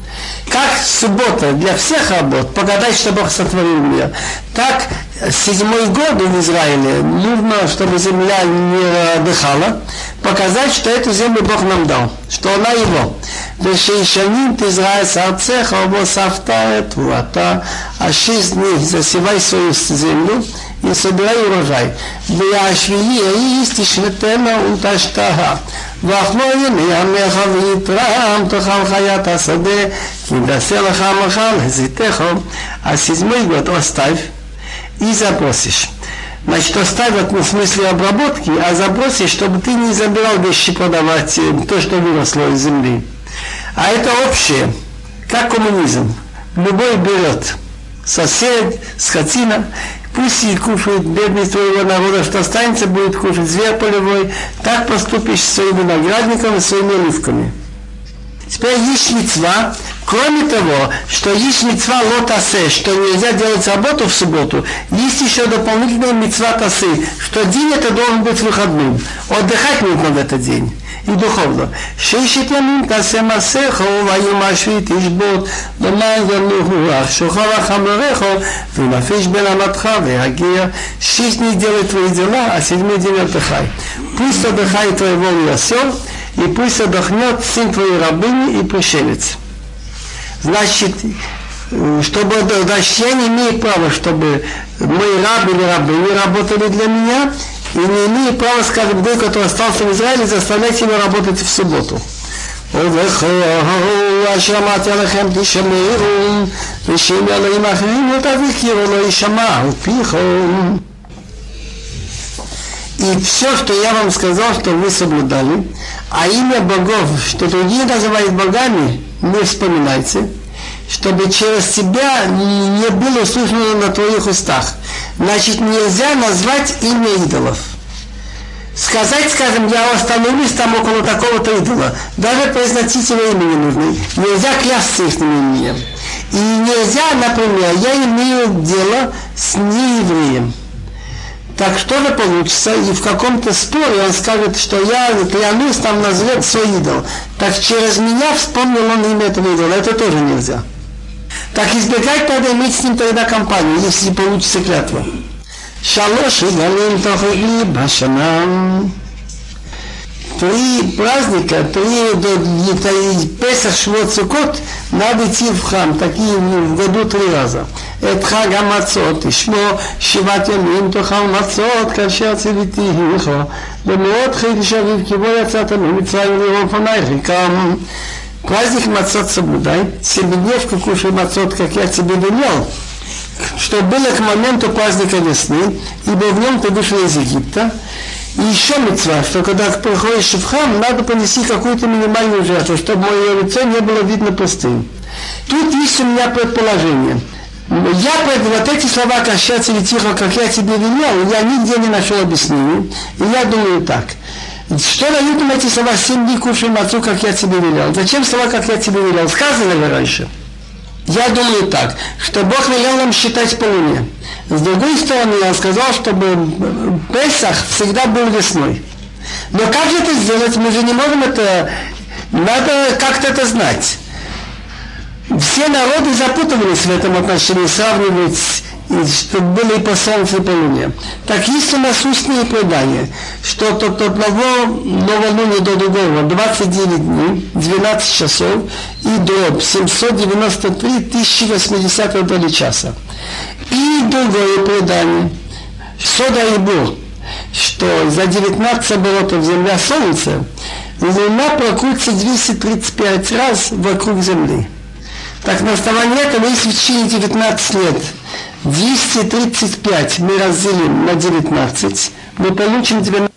как суббота для всех работ, погадать, что Бог сотворил мир, так седьмой год в Израиле нужно, чтобы земля не отдыхала, показать, что эту землю Бог нам дал, что она его. וששנים תזרע ארצך ובוספת את תבואתה, а шесть дней засевай свою землю и собирай урожай. והשביעי ההיא תשנתנה ותשתהה. ואכלו ימי עמך ויתרם תאכל חיית השדה, כי נעשה לך עמך לזיתך, а седьмой год оставь и забросишь. Значит, оставят не в смысле обработки, а забросишь, чтобы ты не забирал вещи продавать, то, что выросло из земли. А это общее, как коммунизм. Любой берет сосед, скотина, пусть и кушает бедность твоего народа, что останется, будет кушать зверь полевой. Так поступишь с своим виноградником и своими оливками. Теперь есть мецва, кроме того, что есть мецва лотасе, что нельзя делать работу в субботу, есть еще дополнительная мецва тасы, что день это должен быть выходным. Отдыхать нужно в этот день. И духовно. ששת ימים תעשה מסכו, ויום השביעי תשבות, למען ינוח רוח, שוכב החמורך, ונפש בין אמתך והגיע. Шесть дней делай твои дела, а седьмой день отдыхай. Пусть отдыхает твой вол и осел, и пусть отдохнет сын твоей рабыни и пришелец. Значит, чтобы, значит, я не имею права, чтобы мои рабы или рабыни работали для меня, и не имею права, скажем, той, который остался в Израиле, заставлять его работать в субботу. אשר אמרתי עליכם תשמעו, ושאם אלוהים אחרים לא תזכירו, לא יישמעו פיכם. и все, что я вам сказал, что вы соблюдали, а имя богов, что другие называют богами, не вспоминайте, чтобы через тебя не было услышано на твоих устах. Значит, нельзя назвать имя идолов. Сказать, скажем, я остановлюсь там около такого-то идола. Даже произносить его имя не нужно. Нельзя клясться их именем. И нельзя, например, я имею дело с неевреем. Так что же получится? И в каком-то споре он скажет, что я клянусь, там назовет свой идол. Так через меня вспомнил он имя этого идола. Это тоже нельзя. Так избегать надо иметь с ним тогда компанию, если получится клятва. Шалош и галим тохли башанам. Три праздника, три до Песах, Швот, Сукот, надо идти в храм, такие в году три раза. את חג המצות, תשמור שבעת ימים תאכל מצות כאשר ציוויתיך, במאוד חידש אביב כי בו יצאת ממצרים לראות פנייך יקם. Праздник мацот соблюдай, семидневку кушай мацот, как я тебе велел, что было к моменту праздника весны, ибо в нем ты вышел из Египта. И еще мецва, что когда приходишь в храм, надо понести какую-то минимальную жертву, чтобы мое лицо не было видно пустым. Тут есть у меня предположение. я вот эти слова «кащаться или тихо, как я тебе велел», я нигде не нашел объяснения. И я думаю так. Что дают им эти слова «семь дней кушаем отцу, как я тебе велел»? Зачем слова «как я тебе велел»? Сказано ли раньше? Я думаю так, что Бог велел нам считать по луне. С другой стороны, он сказал, чтобы Песах всегда был весной. Но как это сделать? Мы же не можем это... Надо как-то это знать. Все народы запутывались в этом отношении, сравнивать чтобы были и по солнцу, и по луне. Так есть у нас устные предания, что от одного новолуния до другого 29 дней, 12 часов и до 793 1080 доли часа. И другое предание, Сода и Бур, что за 19 оборотов Земля Солнце Луна прокрутится 235 раз вокруг Земли. Так на основании этого, если в течение 19 лет 235 мы разделим на 19, мы получим 90